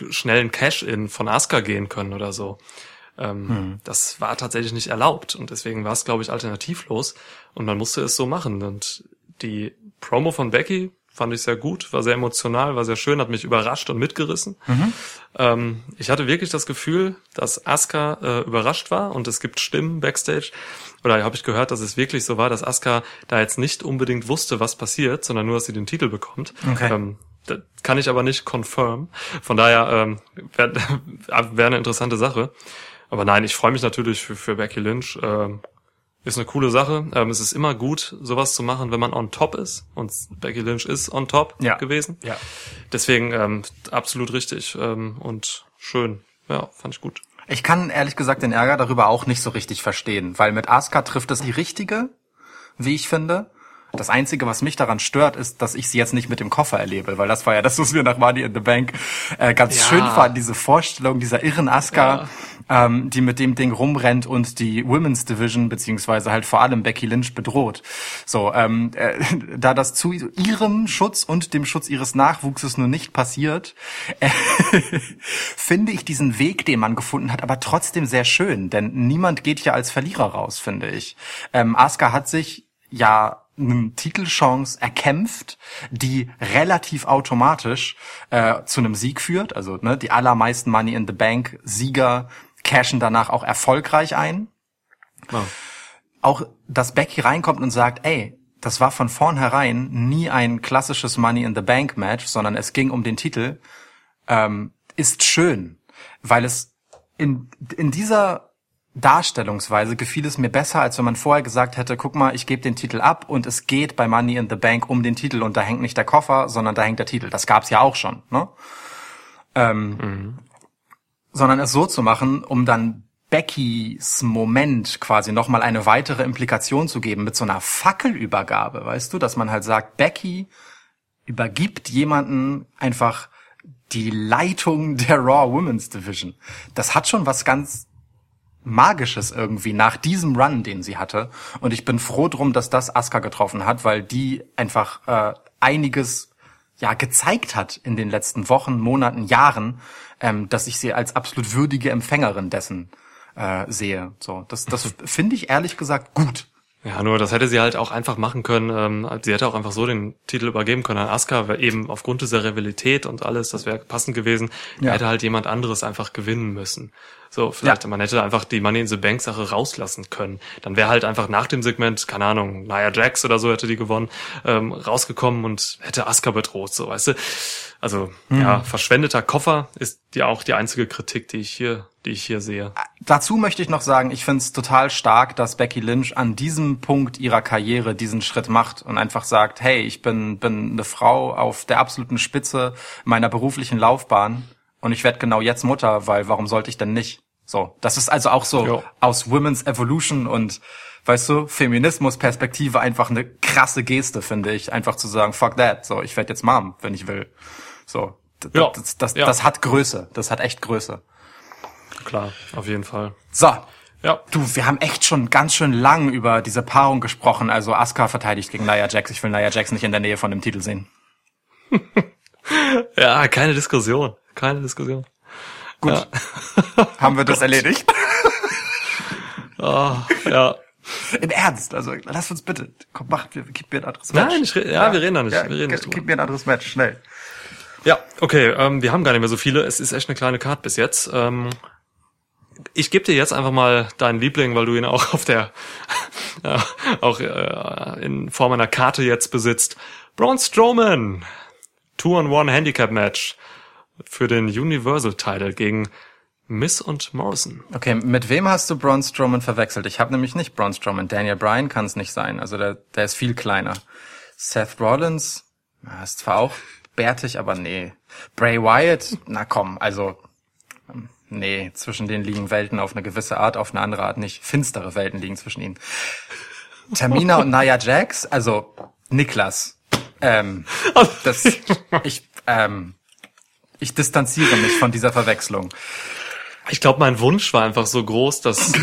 schnellen Cash-In von Asuka gehen können oder so. Ähm, hm. Das war tatsächlich nicht erlaubt und deswegen war es, glaube ich, alternativlos und man musste es so machen. Und die Promo von Becky fand ich sehr gut, war sehr emotional, war sehr schön, hat mich überrascht und mitgerissen. Mhm. Ähm, ich hatte wirklich das Gefühl, dass Asuka äh, überrascht war und es gibt Stimmen backstage, oder habe ich gehört, dass es wirklich so war, dass Asuka da jetzt nicht unbedingt wusste, was passiert, sondern nur, dass sie den Titel bekommt. Okay. Ähm, das kann ich aber nicht confirm. Von daher ähm, wäre wär eine interessante Sache. Aber nein, ich freue mich natürlich für, für Becky Lynch. Ähm, ist eine coole Sache. Ähm, es ist immer gut, sowas zu machen, wenn man on top ist. Und Becky Lynch ist on top ja. gewesen. Ja. Deswegen ähm, absolut richtig ähm, und schön. Ja, fand ich gut. Ich kann ehrlich gesagt den Ärger darüber auch nicht so richtig verstehen, weil mit Asuka trifft es die richtige, wie ich finde. Das Einzige, was mich daran stört, ist, dass ich sie jetzt nicht mit dem Koffer erlebe, weil das war ja das, was wir nach Money in the Bank äh, ganz ja. schön fanden, diese Vorstellung dieser irren Asuka, ja. Ähm, die mit dem Ding rumrennt und die Women's Division, beziehungsweise halt vor allem Becky Lynch bedroht. So, ähm, äh, da das zu ihrem Schutz und dem Schutz ihres Nachwuchses nur nicht passiert, äh, finde ich diesen Weg, den man gefunden hat, aber trotzdem sehr schön, denn niemand geht ja als Verlierer raus, finde ich. Ähm, Asuka hat sich ja eine Titelchance erkämpft, die relativ automatisch äh, zu einem Sieg führt. Also ne, die allermeisten Money in the Bank Sieger cashen danach auch erfolgreich ein. Oh. Auch, dass Becky reinkommt und sagt, ey, das war von vornherein nie ein klassisches Money in the Bank Match, sondern es ging um den Titel, ähm, ist schön, weil es in, in dieser Darstellungsweise gefiel es mir besser, als wenn man vorher gesagt hätte, guck mal, ich gebe den Titel ab und es geht bei Money in the Bank um den Titel und da hängt nicht der Koffer, sondern da hängt der Titel. Das gab's ja auch schon, ne? Ähm, mhm. Sondern es so zu machen, um dann Beckys Moment quasi nochmal eine weitere Implikation zu geben mit so einer Fackelübergabe, weißt du, dass man halt sagt, Becky übergibt jemanden einfach die Leitung der Raw Women's Division. Das hat schon was ganz Magisches irgendwie nach diesem Run, den sie hatte. Und ich bin froh drum, dass das Asuka getroffen hat, weil die einfach äh, einiges ja gezeigt hat in den letzten Wochen, Monaten, Jahren, ähm, dass ich sie als absolut würdige Empfängerin dessen äh, sehe. So, das, das finde ich ehrlich gesagt gut. Ja, nur das hätte sie halt auch einfach machen können. Ähm, sie hätte auch einfach so den Titel übergeben können an Asuka, eben aufgrund dieser Rivalität und alles, das wäre passend gewesen. Ja. Hätte halt jemand anderes einfach gewinnen müssen. So, vielleicht, ja. man hätte einfach die Money in the Bank Sache rauslassen können. Dann wäre halt einfach nach dem Segment, keine Ahnung, Nia Jax oder so hätte die gewonnen, ähm, rausgekommen und hätte Asuka bedroht, so, weißt du. Also, mhm. ja, verschwendeter Koffer ist ja auch die einzige Kritik, die ich hier, die ich hier sehe. Dazu möchte ich noch sagen, ich finde es total stark, dass Becky Lynch an diesem Punkt ihrer Karriere diesen Schritt macht und einfach sagt, hey, ich bin, bin eine Frau auf der absoluten Spitze meiner beruflichen Laufbahn und ich werde genau jetzt Mutter, weil warum sollte ich denn nicht? So, das ist also auch so jo. aus Women's Evolution und weißt du, Feminismus-Perspektive einfach eine krasse Geste, finde ich, einfach zu sagen, fuck that, so, ich werde jetzt Mom, wenn ich will. So, ja. das, das, ja. das hat Größe, das hat echt Größe. Klar, auf jeden Fall. So, ja. Du, wir haben echt schon ganz schön lang über diese Paarung gesprochen. Also Asuka verteidigt gegen Nia Jax. Ich will Nia Jax nicht in der Nähe von dem Titel sehen. ja, keine Diskussion. Keine Diskussion. Gut. Ja. Haben wir das erledigt? oh, ja. Im Ernst, also lass uns bitte, komm, mach, gib mir ein anderes Match. Nein, ich, ja, ja, wir reden da nicht. Ja, wir reden nicht gib mir ein anderes Match, schnell. Ja, okay, ähm, wir haben gar nicht mehr so viele. Es ist echt eine kleine Card bis jetzt. Ähm, ich gebe dir jetzt einfach mal deinen Liebling, weil du ihn auch auf der, äh, auch äh, in Form einer Karte jetzt besitzt. Braun Strowman, Two-on-One-Handicap-Match für den Universal Title gegen Miss und Morrison. Okay, mit wem hast du Braun Strowman verwechselt? Ich habe nämlich nicht Braun Strowman. Daniel Bryan kann es nicht sein. Also der, der ist viel kleiner. Seth Rollins ist zwar auch bärtig, aber nee. Bray Wyatt, na komm, also ähm, nee, zwischen denen liegen Welten auf eine gewisse Art, auf eine andere Art nicht. Finstere Welten liegen zwischen ihnen. Tamina und Nia Jax, also Niklas, Ähm, das, ich, ähm, ich distanziere mich von dieser Verwechslung. Ich glaube, mein Wunsch war einfach so groß, dass, äh,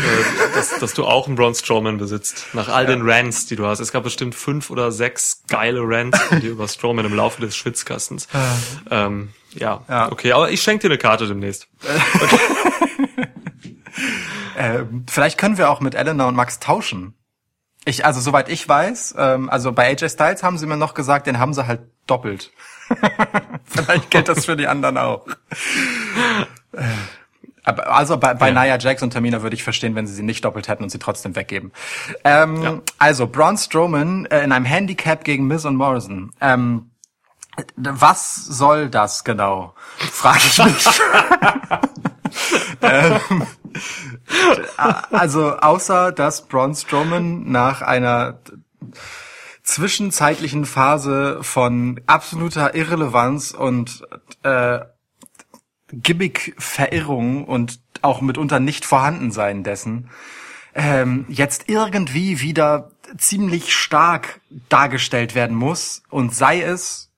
dass, dass du auch einen Braun Strowman besitzt. Nach all den Rants, die du hast. Es gab bestimmt fünf oder sechs geile Rants von dir über Strowman im Laufe des Schwitzkastens. Ähm, ja, Ja. okay, aber ich schenke dir eine Karte demnächst. Ähm, vielleicht können wir auch mit Elena und Max tauschen. Ich, also soweit ich weiß, ähm, also bei AJ Styles haben sie mir noch gesagt, den haben sie halt doppelt. vielleicht gilt das für die anderen auch. Aber, also bei, bei Nia Jax und Tamina würde ich verstehen, wenn sie sie nicht doppelt hätten und sie trotzdem weggeben. Ähm, Ja. Also Braun Strowman äh, in einem Handicap gegen Miz und Morrison. Ähm, was soll das genau? Frage ich mich. ähm, also außer dass Braun Strowman nach einer zwischenzeitlichen Phase von absoluter Irrelevanz und äh, Gimmick-Verirrung und auch mitunter nicht vorhandensein dessen, ähm, jetzt irgendwie wieder ziemlich stark dargestellt werden muss und sei es,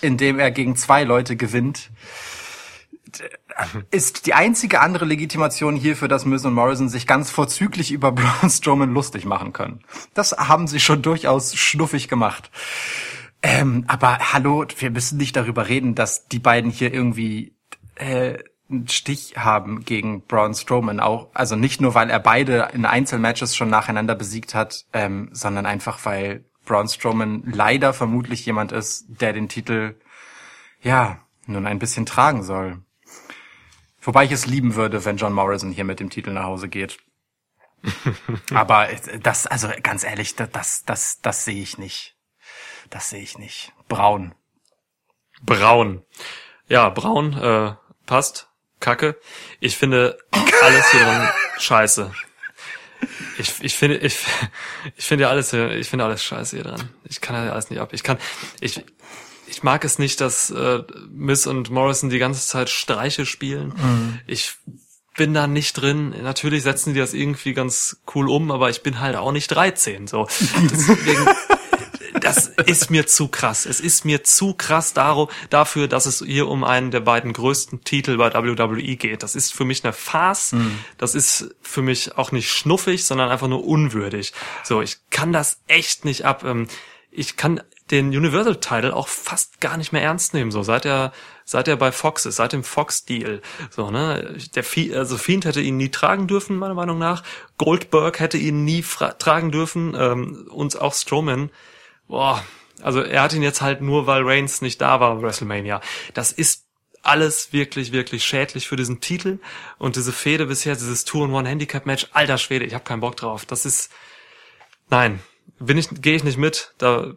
indem er gegen zwei Leute gewinnt, ist die einzige andere Legitimation hierfür, dass Miz und Morrison sich ganz vorzüglich über Braun Strowman lustig machen können. Das haben sie schon durchaus schnuffig gemacht. Ähm, aber hallo, wir müssen nicht darüber reden, dass die beiden hier irgendwie äh, einen Stich haben gegen Braun Strowman auch. Also nicht nur, weil er beide in Einzelmatches schon nacheinander besiegt hat, ähm, sondern einfach, weil Braun Strowman leider vermutlich jemand ist, der den Titel ja nun ein bisschen tragen soll. Wobei ich es lieben würde, wenn John Morrison hier mit dem Titel nach Hause geht. Aber das, also ganz ehrlich, das, das, das, das sehe ich nicht. Das sehe ich nicht. Braun. Braun. Ja, braun, äh, passt. Kacke. Ich finde alles hier dran scheiße. Ich, ich finde, ich, ich finde alles, hier- ich finde alles scheiße hier dran. Ich kann ja alles nicht ab. Ich kann, ich, ich mag es nicht, dass äh, Miss und Morrison die ganze Zeit Streiche spielen. Ich bin da nicht drin. Natürlich setzen die das irgendwie ganz cool um, aber ich bin halt auch nicht 13. So, deswegen, das ist mir zu krass. Es ist mir zu krass daro- dafür, dass es hier um einen der beiden größten Titel bei WWE geht. Das ist für mich eine Farce. Das ist für mich auch nicht schnuffig, sondern einfach nur unwürdig. So, ich kann das echt nicht ab. Ähm, Ich kann den Universal Title auch fast gar nicht mehr ernst nehmen. So, seit er, seit er bei Fox ist, seit dem Fox Deal. So, ne, der Fiend, also Fiend hätte ihn nie tragen dürfen, meiner Meinung nach. Goldberg hätte ihn nie tragen dürfen, ähm, und auch Strowman boah, also er hat ihn jetzt halt nur, weil Reigns nicht da war WrestleMania. Das ist alles wirklich, wirklich schädlich für diesen Titel und diese Fehde bisher, dieses Two-in-One-Handicap-Match, alter Schwede, ich habe keinen Bock drauf. Das ist, nein, bin ich, gehe ich nicht mit, da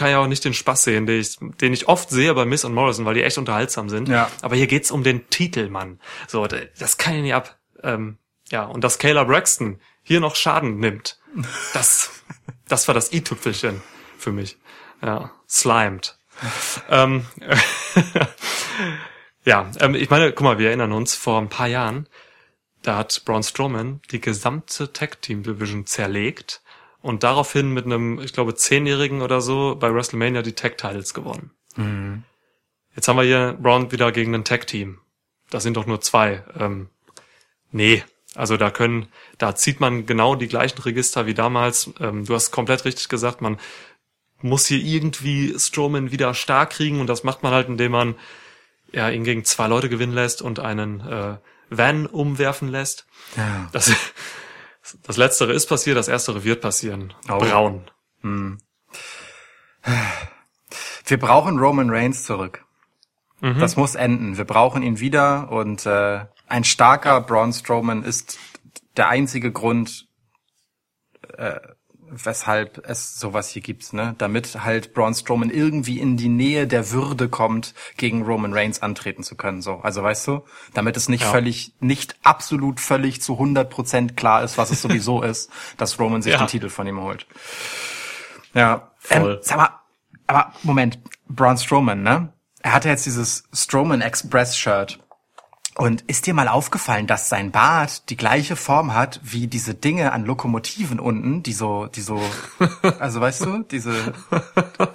kann ich auch nicht den Spaß sehen, den ich, den ich oft sehe bei Miss und Morrison, weil die echt unterhaltsam sind. Ja. Aber hier geht's um den Titel, Mann. So, das kann ich nicht ab. Ähm, ja, und dass Kayla Braxton hier noch Schaden nimmt, das, das war das i-Tüpfelchen für mich. Ja, slimed. ähm, ja, ähm, ich meine, guck mal, wir erinnern uns, vor ein paar Jahren, da hat Braun Strowman die gesamte Tag Team Division zerlegt und daraufhin mit einem, ich glaube, Zehnjährigen oder so bei WrestleMania die Tag Titles gewonnen. Jetzt haben wir hier Braun wieder gegen ein Tag Team. Das sind doch nur zwei. Ähm, nee, also da können, da zieht man genau die gleichen Register wie damals. Ähm, du hast komplett richtig gesagt, man muss hier irgendwie Strowman wieder stark kriegen und das macht man halt, indem man ja, ihn gegen zwei Leute gewinnen lässt und einen äh, Van umwerfen lässt. Ja. Das, das Letztere ist passiert, das Erstere wird passieren. Oh. Braun. Wir brauchen Roman Reigns zurück. Mhm. Das muss enden. Wir brauchen ihn wieder und äh, ein starker Braun Strowman ist der einzige Grund, äh, weshalb es sowas hier gibt, ne? Damit halt Braun Strowman irgendwie in die Nähe der Würde kommt, gegen Roman Reigns antreten zu können, so. Also weißt du, damit es nicht Ja. völlig, nicht absolut völlig zu 100 Prozent klar ist, was es sowieso ist, dass Roman sich Ja. den Titel von ihm holt. Ja, Voll. Ähm, sag mal, aber Moment, Braun Strowman, ne? Er hatte jetzt dieses Strowman Express Shirt. Und ist dir mal aufgefallen, dass sein Bart die gleiche Form hat wie diese Dinge an Lokomotiven unten, die so, die so, also weißt du, diese,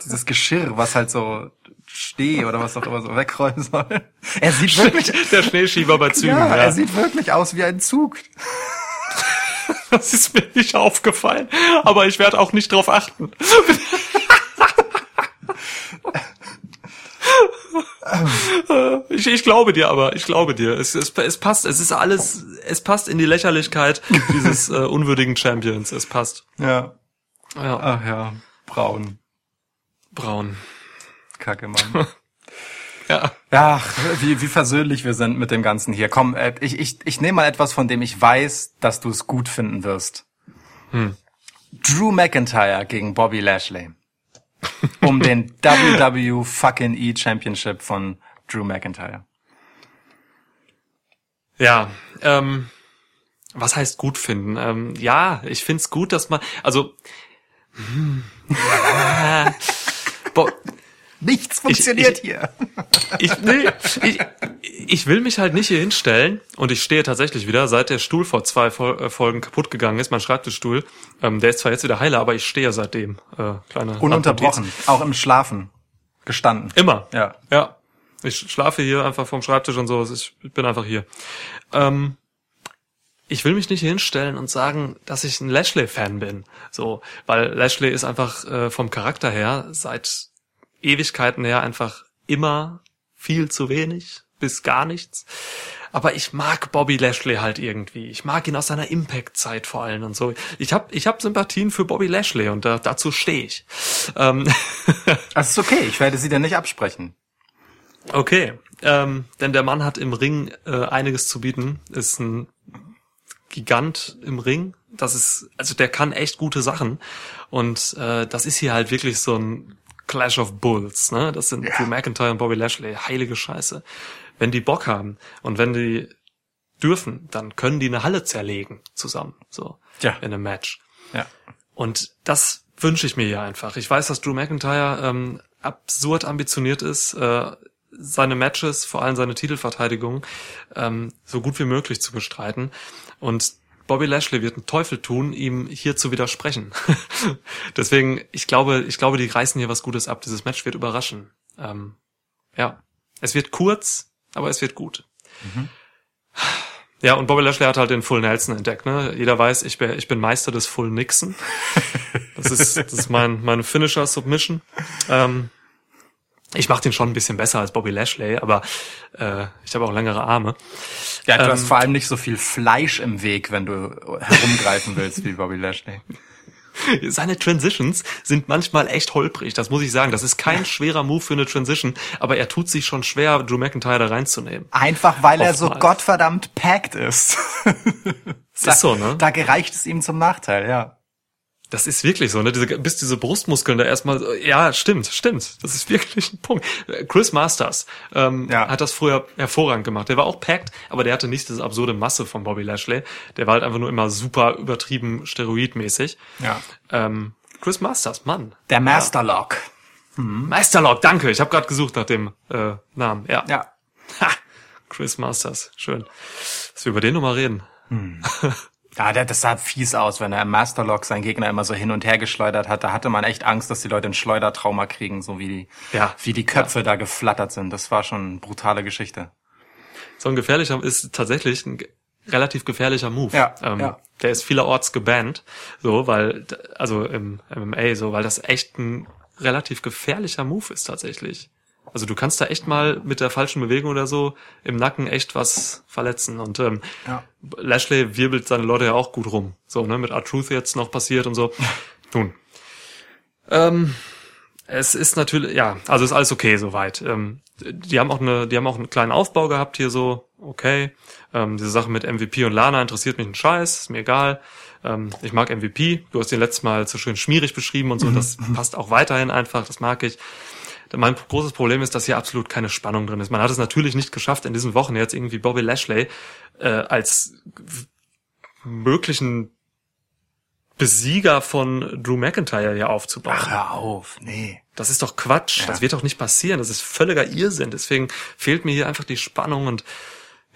dieses Geschirr, was halt so Schnee oder was auch immer so wegrollen soll. Er sieht wirklich, Der Schneeschieber bei Zügen. ja, Ja, er sieht wirklich aus wie ein Zug. Das ist mir nicht aufgefallen, aber ich werde auch nicht drauf achten. Ich, ich glaube dir aber, ich glaube dir. Es, es, es passt, es ist alles, es passt in die Lächerlichkeit dieses äh, unwürdigen Champions. Es passt. Ja. Ja, Ach ja, braun. braun. Kacke, Mann. Ja. Ja, wie, wie versöhnlich wir sind mit dem Ganzen hier. Komm, äh, ich, ich, ich nehme mal etwas, von dem ich weiß, dass du es gut finden wirst. Drew McIntyre gegen Bobby Lashley. Um den WW fucking E Championship von Drew McIntyre. Ja, ähm, was heißt gut finden? Ähm, ja, ich find's gut, dass man, also, hm, ja, bo, Nichts funktioniert hier. ich, nee, ich, ich will mich halt nicht hier hinstellen und ich stehe tatsächlich wieder, seit der Stuhl vor zwei äh, Folgen kaputt gegangen ist, mein Schreibtischstuhl. Ähm, der ist zwar jetzt wieder heiler, aber ich stehe seitdem. Äh, kleine Ununterbrochen. Auch im Schlafen. Gestanden. Immer. Ja. Ja. Ich schlafe hier einfach vom Schreibtisch und so. Ich bin einfach hier. Ähm, ich will mich nicht hier hinstellen und sagen, dass ich ein Lashley-Fan bin. So, weil Lashley ist einfach äh, vom Charakter her seit Ewigkeiten her einfach immer viel zu wenig bis gar nichts. Aber ich mag Bobby Lashley halt irgendwie. Ich mag ihn aus seiner Impact-Zeit vor allem und so. Ich habe ich hab Sympathien für Bobby Lashley und da, dazu stehe ich. Ähm, Das ist okay, ich werde sie dir nicht absprechen. Okay, ähm, denn der Mann hat im Ring äh, einiges zu bieten. Ist ein Gigant im Ring. Das ist, also der kann echt gute Sachen. Und äh, das ist hier halt wirklich so ein Clash of Bulls. Ne? Das sind Drew McIntyre und Bobby Lashley. Heilige Scheiße. Wenn die Bock haben und wenn die dürfen, dann können die eine Halle zerlegen zusammen. So Ja. in einem Match. Ja. Und das wünsche ich mir hier einfach. Ich weiß, dass Drew McIntyre ähm, absurd ambitioniert ist, äh, seine Matches, vor allem seine Titelverteidigung, ähm, so gut wie möglich zu bestreiten. Und Bobby Lashley wird einen Teufel tun, ihm hier zu widersprechen. Deswegen, ich glaube, ich glaube, die reißen hier was Gutes ab. Dieses Match wird überraschen. Ähm, ja, es wird kurz, aber es wird gut. Ja, und Bobby Lashley hat halt den Full Nelson entdeckt. Ne? Jeder weiß, ich bin, ich bin Meister des Full Nixon. Das ist, das ist mein, meine Finisher Submission. Ähm, ich mache den schon ein bisschen besser als Bobby Lashley, aber äh, ich habe auch längere Arme. Ja, du Ähm, hast vor allem nicht so viel Fleisch im Weg, wenn du herumgreifen willst wie Bobby Lashley. Seine Transitions sind manchmal echt holprig, das muss ich sagen. Das ist kein schwerer Move für eine Transition, aber er tut sich schon schwer, Drew McIntyre da reinzunehmen. Einfach weil er so Oftmals. gottverdammt packed ist. ist so, ne? Da gereicht es ihm zum Nachteil, ja. Das ist wirklich so, ne? Diese, bis diese Brustmuskeln da erstmal, ja, stimmt, stimmt. Das ist wirklich ein Punkt. Chris Masters ähm, Ja. hat das früher hervorragend gemacht. Der war auch packed, aber der hatte nicht diese absurde Masse von Bobby Lashley. Der war halt einfach nur immer super übertrieben steroidmäßig. Ja. Ähm, Chris Masters, Mann. Der Masterlock. Meisterlock, danke. Ich habe gerade gesucht nach dem äh, Namen. Ja. Ja. Ha, Chris Masters, schön. Dass wir über den nochmal reden. Ja, der, das sah fies aus, wenn er im Masterlock seinen Gegner immer so hin und her geschleudert hat. Da hatte man echt Angst, dass die Leute ein Schleudertrauma kriegen, so wie die, Ja. wie die Köpfe da geflattert sind. Das war schon eine brutale Geschichte. So ein gefährlicher ist tatsächlich ein relativ gefährlicher Move. Ja, ähm, ja. Der ist vielerorts gebannt, so, weil, also im MMA, so, weil das echt ein relativ gefährlicher Move ist tatsächlich. Also du kannst da echt mal mit der falschen Bewegung oder so im Nacken echt was verletzen. Und ähm, Ja. Lashley wirbelt seine Leute ja auch gut rum. So, ne, mit R-Truth jetzt noch passiert und so. Nun. Ähm, es ist natürlich, ja, also ist alles okay soweit. Ähm, die haben auch eine, die haben auch einen kleinen Aufbau gehabt hier so, okay. Ähm, diese Sache mit MVP und Lana interessiert mich einen Scheiß, ist mir egal. Ähm, ich mag MVP. Du hast den letztes Mal so schön schmierig beschrieben und so. Das passt auch weiterhin einfach. Das mag ich. Mein großes Problem ist, dass hier absolut keine Spannung drin ist. Man hat es natürlich nicht geschafft, in diesen Wochen jetzt irgendwie Bobby Lashley äh, als möglichen Besieger von Drew McIntyre hier aufzubauen. Ach, hör auf, nee. Das ist doch Quatsch. Das wird doch nicht passieren. Das ist völliger Irrsinn. Deswegen fehlt mir hier einfach die Spannung und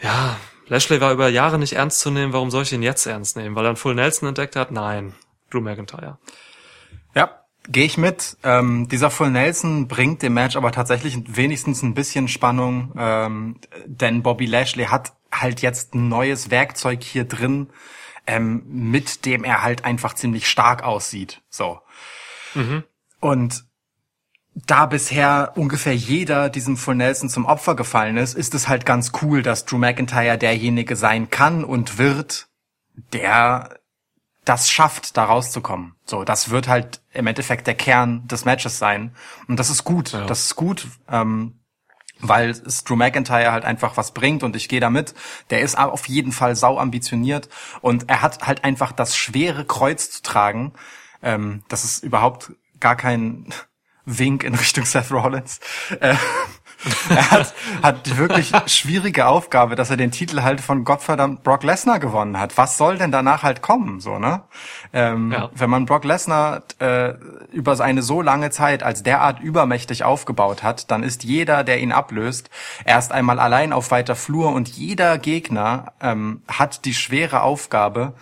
Ja, Lashley war über Jahre nicht ernst zu nehmen. Warum soll ich ihn jetzt ernst nehmen? Weil er einen Full Nelson entdeckt hat? Nein. Drew McIntyre. Ja, gehe ich mit. Ähm, dieser Full Nelson bringt dem Match aber tatsächlich wenigstens ein bisschen Spannung, ähm, denn Bobby Lashley hat halt jetzt ein neues Werkzeug hier drin, ähm, mit dem er halt einfach ziemlich stark aussieht. So. Und da bisher ungefähr jeder diesem Full Nelson zum Opfer gefallen ist, ist es halt ganz cool, dass Drew McIntyre derjenige sein kann und wird, der das schafft, da rauszukommen. So, das wird halt im Endeffekt der Kern des Matches sein. Und das ist gut. Ja. Das ist gut, ähm, weil es Drew McIntyre halt einfach was bringt und ich gehe damit. Der ist auf jeden Fall sau ambitioniert und er hat halt einfach das schwere Kreuz zu tragen. Ähm, das ist überhaupt gar kein Wink in Richtung Seth Rollins. Äh, er hat, hat die wirklich schwierige Aufgabe, dass er den Titel halt von Gottverdammt Brock Lesnar gewonnen hat. Was soll denn danach halt kommen, so ne? Ähm, Ja. Wenn man Brock Lesnar äh, über eine so lange Zeit als derart übermächtig aufgebaut hat, dann ist jeder, der ihn ablöst, erst einmal allein auf weiter Flur und jeder Gegner ähm, hat die schwere Aufgabe,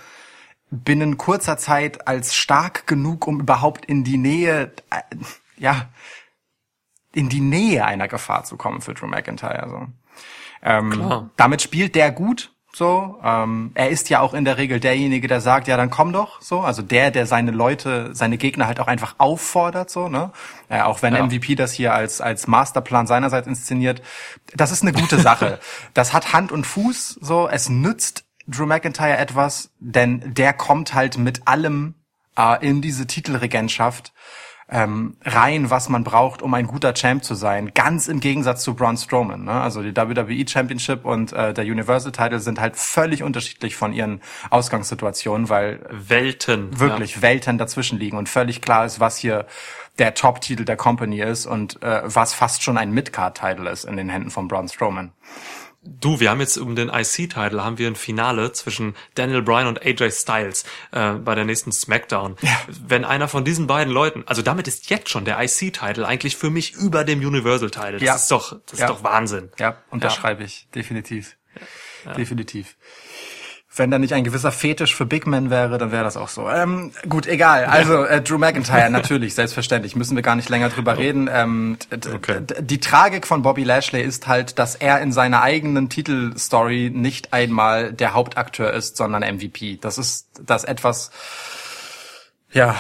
binnen kurzer Zeit als stark genug, um überhaupt in die Nähe, äh, ja, in die Nähe einer Gefahr zu kommen für Drew McIntyre. So. Ähm, Klar. damit spielt der gut. So, ähm, er ist ja auch in der Regel derjenige, der sagt, ja, dann komm doch, so, also der, der seine Leute, seine Gegner halt auch einfach auffordert, so, ne, äh, auch wenn Ja. MVP das hier als als Masterplan seinerseits inszeniert, das ist eine gute Sache. das hat Hand und Fuß, so, es nützt Drew McIntyre etwas, denn der kommt halt mit allem äh, in diese Titelregentschaft ähm, rein, was man braucht, um ein guter Champ zu sein. Ganz im Gegensatz zu Braun Strowman. Ne? Also die WWE Championship und äh, der Universal Title sind halt völlig unterschiedlich von ihren Ausgangssituationen, weil Welten. wirklich Welten dazwischen liegen und völlig klar ist, was hier der Top-Titel der Company ist und äh, was fast schon ein Midcard-Title ist in den Händen von Braun Strowman. Du, wir haben jetzt um den IC-Title haben wir ein Finale zwischen Daniel Bryan und AJ Styles äh, bei der nächsten SmackDown. Ja. Wenn einer von diesen beiden Leuten, also damit ist jetzt schon der IC-Title eigentlich für mich über dem Universal-Title. Das Ja. ist doch, das Ja. ist doch Wahnsinn. Ja, unterschreibe ich. Definitiv. Definitiv. Wenn da nicht ein gewisser Fetisch für Big Men wäre, dann wäre das auch so. Ähm, gut, egal. Also äh, Drew McIntyre, natürlich, selbstverständlich. Müssen wir gar nicht länger drüber reden. Ähm, Okay. Die Tragik von Bobby Lashley ist halt, dass er in seiner eigenen Titelstory nicht einmal der Hauptakteur ist, sondern MVP. Das ist das etwas, ja,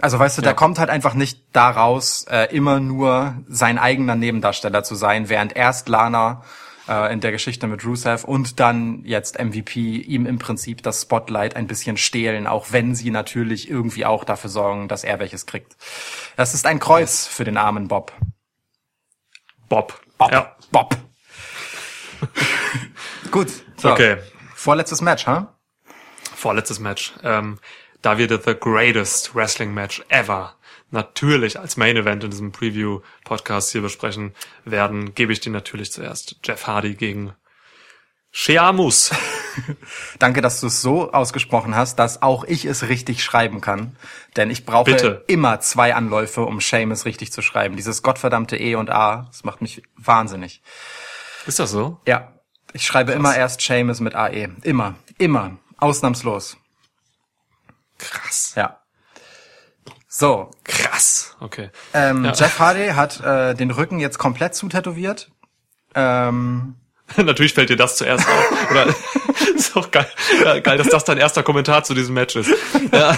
also weißt du, der kommt halt einfach nicht daraus, äh, immer nur sein eigener Nebendarsteller zu sein, während erst Lana äh, in der Geschichte mit Rusev und dann jetzt MVP ihm im Prinzip das Spotlight ein bisschen stehlen, auch wenn sie natürlich irgendwie auch dafür sorgen, dass er welches kriegt. Das ist ein Kreuz für den armen Bob. Bob. Bob. Ja. Bob. Gut. So. Okay. Vorletztes Match, ha? Vorletztes Match. Ähm, da wir The Greatest Wrestling Match ever natürlich als Main Event in diesem Preview-Podcast hier besprechen werden, gebe ich dir natürlich zuerst Jeff Hardy gegen Sheamus. Danke, dass du es so ausgesprochen hast, dass auch ich es richtig schreiben kann. Denn ich brauche Bitte. immer zwei Anläufe, um Seamus richtig zu schreiben. Dieses gottverdammte E und A, das macht mich wahnsinnig. Ist das so? Ja, ich schreibe immer erst Seamus mit AE. Immer. Immer. Ausnahmslos. Krass. Ja. So, Krass. Okay. ähm, Ja. Jeff Hardy hat äh, den Rücken jetzt komplett zutätowiert. Ähm, Natürlich fällt dir das zuerst auf. Oder ist auch geil, ja, geil, dass das dein erster Kommentar zu diesem Match ist. Ja.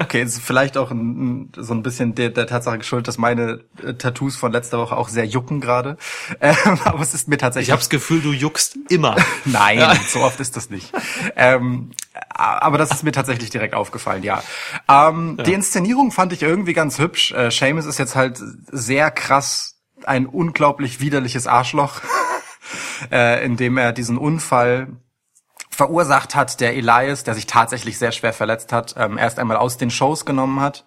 Okay, ist vielleicht auch ein, so ein bisschen der, der Tatsache geschuldet, dass meine äh, Tattoos von letzter Woche auch sehr jucken gerade. Ähm, aber es ist mir tatsächlich. Ich habe das Gefühl, du juckst immer. Nein, so oft ist das nicht. Ähm, aber das ist mir tatsächlich direkt aufgefallen, ja. Ähm, Die Inszenierung fand ich irgendwie ganz hübsch. Äh, Seamus ist jetzt halt sehr krass ein unglaublich widerliches Arschloch, äh, indem er diesen Unfall verursacht hat, der Elias, der sich tatsächlich sehr schwer verletzt hat, ähm, erst einmal aus den Shows genommen hat.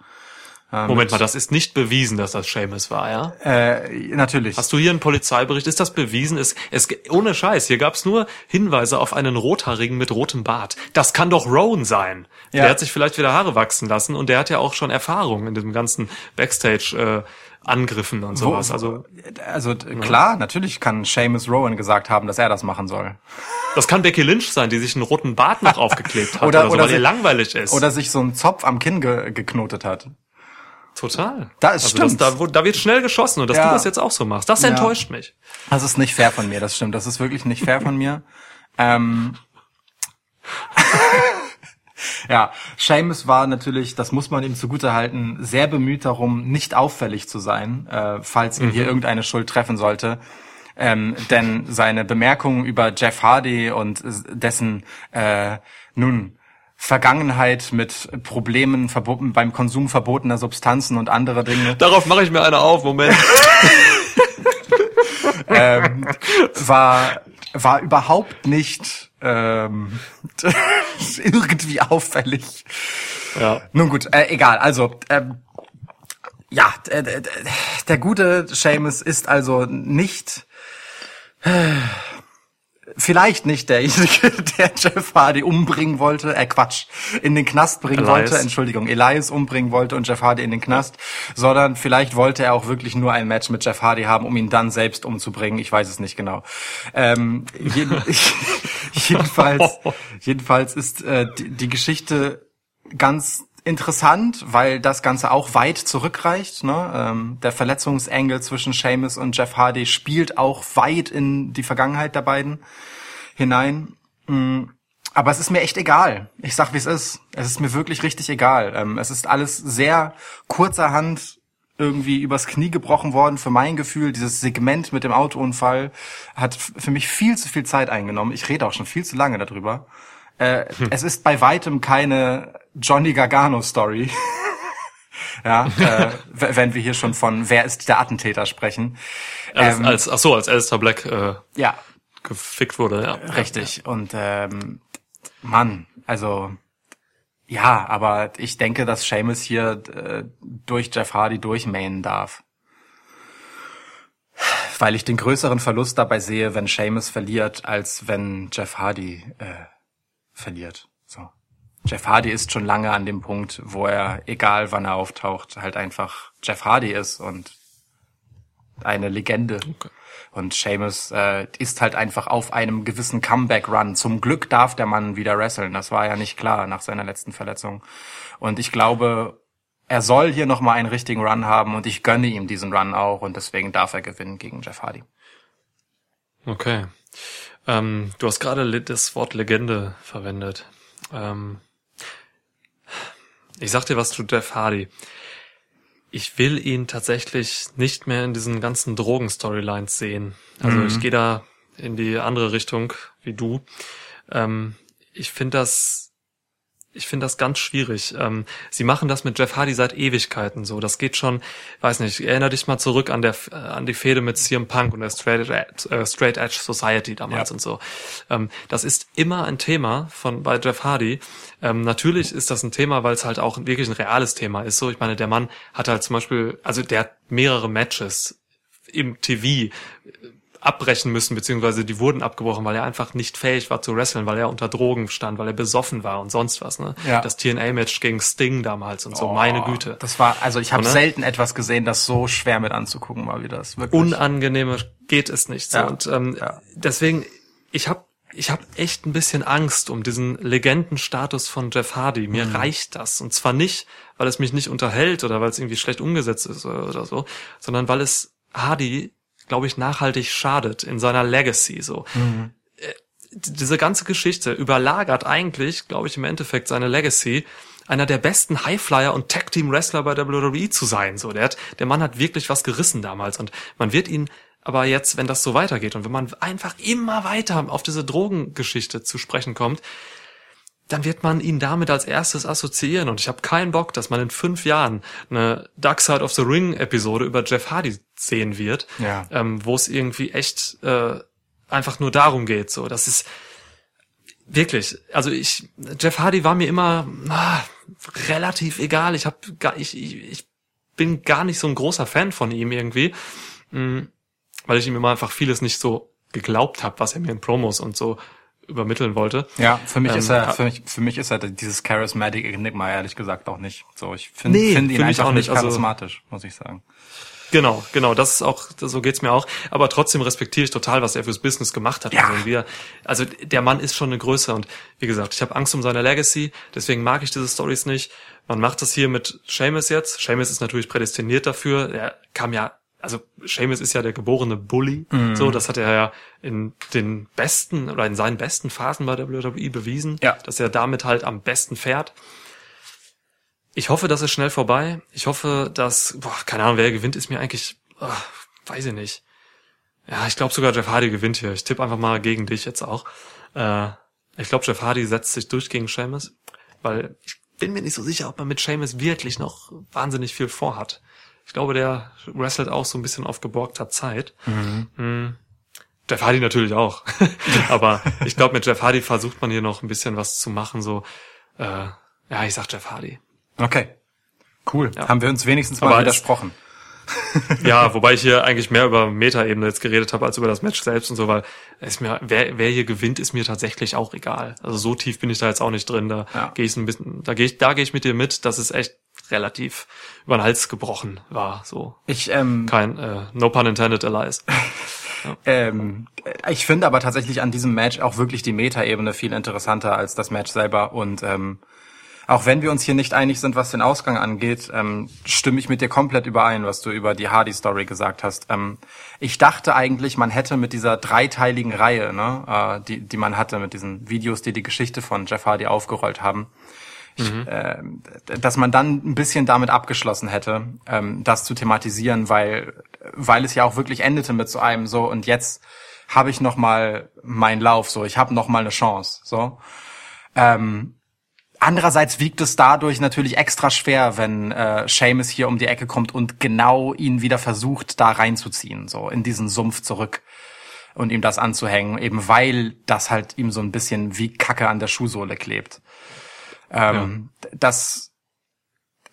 Moment mal, das ist nicht bewiesen, dass das Seamus war, ja? Äh, natürlich. Hast du hier einen Polizeibericht? Ist das bewiesen? Es, es, ohne Scheiß, hier gab's nur Hinweise auf einen Rothaarigen mit rotem Bart. Das kann doch Rowan sein. Ja. Der hat sich vielleicht wieder Haare wachsen lassen und der hat ja auch schon Erfahrung in diesem ganzen Backstage. Äh, Angriffen und sowas. Also also d- klar, natürlich kann Seamus Rowan gesagt haben, dass er das machen soll. das kann Becky Lynch sein, die sich einen roten Bart noch aufgeklebt hat oder, Oder- so, oder weil sie- langweilig ist. Oder sich so einen Zopf am Kinn ge geknotet hat. Total. Da ist- also das, stimmt. da, wo- da wird schnell geschossen und dass Ja. du das jetzt auch so machst, das enttäuscht mich. Das ist nicht fair von mir, das stimmt. Das ist wirklich nicht fair von mir. Ähm, ja, Seamus war natürlich, das muss man ihm zugutehalten, sehr bemüht darum, nicht auffällig zu sein, äh, falls ihn hier irgendeine Schuld treffen sollte. Ähm, denn seine Bemerkungen über Jeff Hardy und dessen äh, nun Vergangenheit mit Problemen beim Konsum verbotener Substanzen und andere Dinge Darauf mache ich mir eine auf, Moment. war war überhaupt nicht ähm, irgendwie auffällig. ja. Nun gut, äh, egal. Also ähm, ja, äh, äh, der gute Seamus ist also nicht äh, vielleicht nicht derjenige, der Jeff Hardy umbringen wollte, äh Quatsch, in den Knast bringen Elias. wollte, Entschuldigung, Elias umbringen wollte und Jeff Hardy in den Knast, sondern vielleicht wollte er auch wirklich nur ein Match mit Jeff Hardy haben, um ihn dann selbst umzubringen. Ich weiß es nicht genau. Ähm, jeden, jedenfalls, jedenfalls ist äh, die, die Geschichte ganz interessant, weil das Ganze auch weit zurückreicht. Ne? Ähm, der Verletzungsengel zwischen Seamus und Jeff Hardy spielt auch weit in die Vergangenheit der beiden hinein. Mm, Aber es ist mir echt egal. Ich sag, wie es ist. Es ist mir wirklich richtig egal. Ähm, es ist alles sehr kurzerhand irgendwie übers Knie gebrochen worden für mein Gefühl. Dieses Segment mit dem Autounfall hat für mich viel zu viel Zeit eingenommen. Ich rede auch schon viel zu lange darüber. Äh, Es ist bei weitem keine Johnny Gargano Story. ja, äh, wenn wir hier schon von Wer ist der Attentäter sprechen. Als, Ähm, als, ach so, als Alistair Black äh, ja, gefickt wurde, ja. Richtig. Und ähm, Mann, also ja, aber ich denke, dass Seamus hier äh, durch Jeff Hardy durchmähen darf. Weil ich den größeren Verlust dabei sehe, wenn Seamus verliert, als wenn Jeff Hardy äh, verliert. So. Jeff Hardy ist schon lange an dem Punkt, wo er, egal wann er auftaucht, halt einfach Jeff Hardy ist und eine Legende. Und Seamus äh, ist halt einfach auf einem gewissen Comeback-Run. Zum Glück darf der Mann wieder wresteln. Das war ja nicht klar nach seiner letzten Verletzung. Und ich glaube, er soll hier nochmal einen richtigen Run haben und ich gönne ihm diesen Run auch und deswegen darf er gewinnen gegen Jeff Hardy. Okay. Ähm, du hast gerade das Wort Legende verwendet. Ähm, ich sag dir was zu Jeff Hardy. Ich will ihn tatsächlich nicht mehr in diesen ganzen Drogen-Storylines sehen. Also ich gehe da in die andere Richtung wie du. Ähm, ich finde das ich finde das ganz schwierig. Ähm, sie machen das mit Jeff Hardy seit Ewigkeiten so. Das geht schon, weiß nicht, erinnere dich mal zurück an der äh, an die Fehde mit CM Punk und der Straight, Edge- äh, Straight Edge Society damals Ja. und so. Ähm, das ist immer ein Thema von bei Jeff Hardy. Ähm, natürlich ist das ein Thema, weil es halt auch wirklich ein reales Thema ist. So, ich meine, der Mann hat halt zum Beispiel, also der hat mehrere Matches im TV abbrechen müssen, beziehungsweise die wurden abgebrochen, weil er einfach nicht fähig war zu wresteln, weil er unter Drogen stand, weil er besoffen war und sonst was. Ne? Ja. Das TNA-Match gegen Sting damals und so, meine Güte. Das war, also ich habe selten etwas gesehen, das so schwer mit anzugucken war wie das. Wirklich. Unangenehmer geht es nicht. So. Ja. Und ähm, Ja. deswegen, ich habe ich hab echt ein bisschen Angst um diesen Legendenstatus von Jeff Hardy. Mir reicht das. Und zwar nicht, weil es mich nicht unterhält oder weil es irgendwie schlecht umgesetzt ist oder, oder so, sondern weil es Hardy, glaube ich, nachhaltig schadet in seiner Legacy. So. Äh, Diese ganze Geschichte überlagert eigentlich, glaube ich, im Endeffekt seine Legacy einer der besten Highflyer und Tag Team Wrestler bei WWE zu sein. So, der hat, der Mann hat wirklich was gerissen damals und man wird ihn aber jetzt, wenn das so weitergeht und wenn man einfach immer weiter auf diese Drogengeschichte zu sprechen kommt, dann wird man ihn damit als erstes assoziieren. Und ich habe keinen Bock, dass man in fünf Jahren eine Dark Side of the Ring Episode über Jeff Hardy sehen wird, Ja. ähm, wo es irgendwie echt äh, einfach nur darum geht. So, das ist wirklich. Also ich, Jeff Hardy war mir immer ah, relativ egal. Ich habe, ich, ich, ich bin gar nicht so ein großer Fan von ihm irgendwie, mm, weil ich ihm immer einfach vieles nicht so geglaubt habe, was er mir in Promos und so übermitteln wollte. Ja, für mich Ähm, ist er, ja. für mich, für mich ist er dieses charismatic Enigma ehrlich gesagt auch nicht. So, ich finde Nee, find ihn einfach auch nicht also- charismatisch, muss ich sagen. Genau, genau, das ist auch, so geht's mir auch. Aber trotzdem respektiere ich total, was er fürs Business gemacht hat. Ja. Also, wir, also der Mann ist schon eine Größe und wie gesagt, ich habe Angst um seine Legacy, deswegen mag ich diese Stories nicht. Man macht das hier mit Seamus jetzt. Seamus ist natürlich prädestiniert dafür. Er kam ja, also Seamus ist ja der geborene Bully. Mhm. So, das hat er ja in den besten oder in seinen besten Phasen bei der WWE bewiesen, Ja. dass er damit halt am besten fährt. Ich hoffe, das ist schnell vorbei. Ich hoffe, dass, boah, keine Ahnung, wer gewinnt, ist mir eigentlich, oh, weiß ich nicht. Ja, ich glaube sogar Jeff Hardy gewinnt hier. Ich tippe einfach mal gegen dich jetzt auch. Äh, ich glaube, Jeff Hardy setzt sich durch gegen Sheamus, weil ich bin mir nicht so sicher, ob man mit Sheamus wirklich noch wahnsinnig viel vorhat. Ich glaube, der wrestelt auch so ein bisschen auf geborgter Zeit. Mhm. Jeff Hardy natürlich auch. Aber ich glaube, mit Jeff Hardy versucht man hier noch ein bisschen was zu machen. So, äh, ja, ich sag Jeff Hardy. Okay. Cool. Ja. Haben wir uns wenigstens mal widersprochen. Ja, wobei ich hier eigentlich mehr über Metaebene jetzt geredet habe als über das Match selbst und so, weil es mir, wer, wer hier gewinnt, ist mir tatsächlich auch egal. Also so tief bin ich da jetzt auch nicht drin. Da Ja. gehe ich ein bisschen, da gehe ich, da gehe ich mit dir mit, dass es echt relativ über den Hals gebrochen war. So Ich, ähm, kein, äh, no pun intended, Elias. ähm, ich finde aber tatsächlich an diesem Match auch wirklich die Metaebene viel interessanter als das Match selber und ähm, auch wenn wir uns hier nicht einig sind, was den Ausgang angeht, ähm, stimme ich mit dir komplett überein, was du über die Hardy-Story gesagt hast. Ähm, ich dachte eigentlich, man hätte mit dieser dreiteiligen Reihe, ne, äh, die, die man hatte, mit diesen Videos, die die Geschichte von Jeff Hardy aufgerollt haben, ich, äh, dass man dann ein bisschen damit abgeschlossen hätte, ähm, das zu thematisieren, weil, weil es ja auch wirklich endete mit so einem so und jetzt habe ich noch mal meinen Lauf, so ich habe noch mal eine Chance, so. Ähm, Andererseits wiegt es dadurch natürlich extra schwer, wenn äh, Seamus hier um die Ecke kommt und genau ihn wieder versucht, da reinzuziehen, so in diesen Sumpf zurück und ihm das anzuhängen, eben weil das halt ihm so ein bisschen wie Kacke an der Schuhsohle klebt. Ähm, Das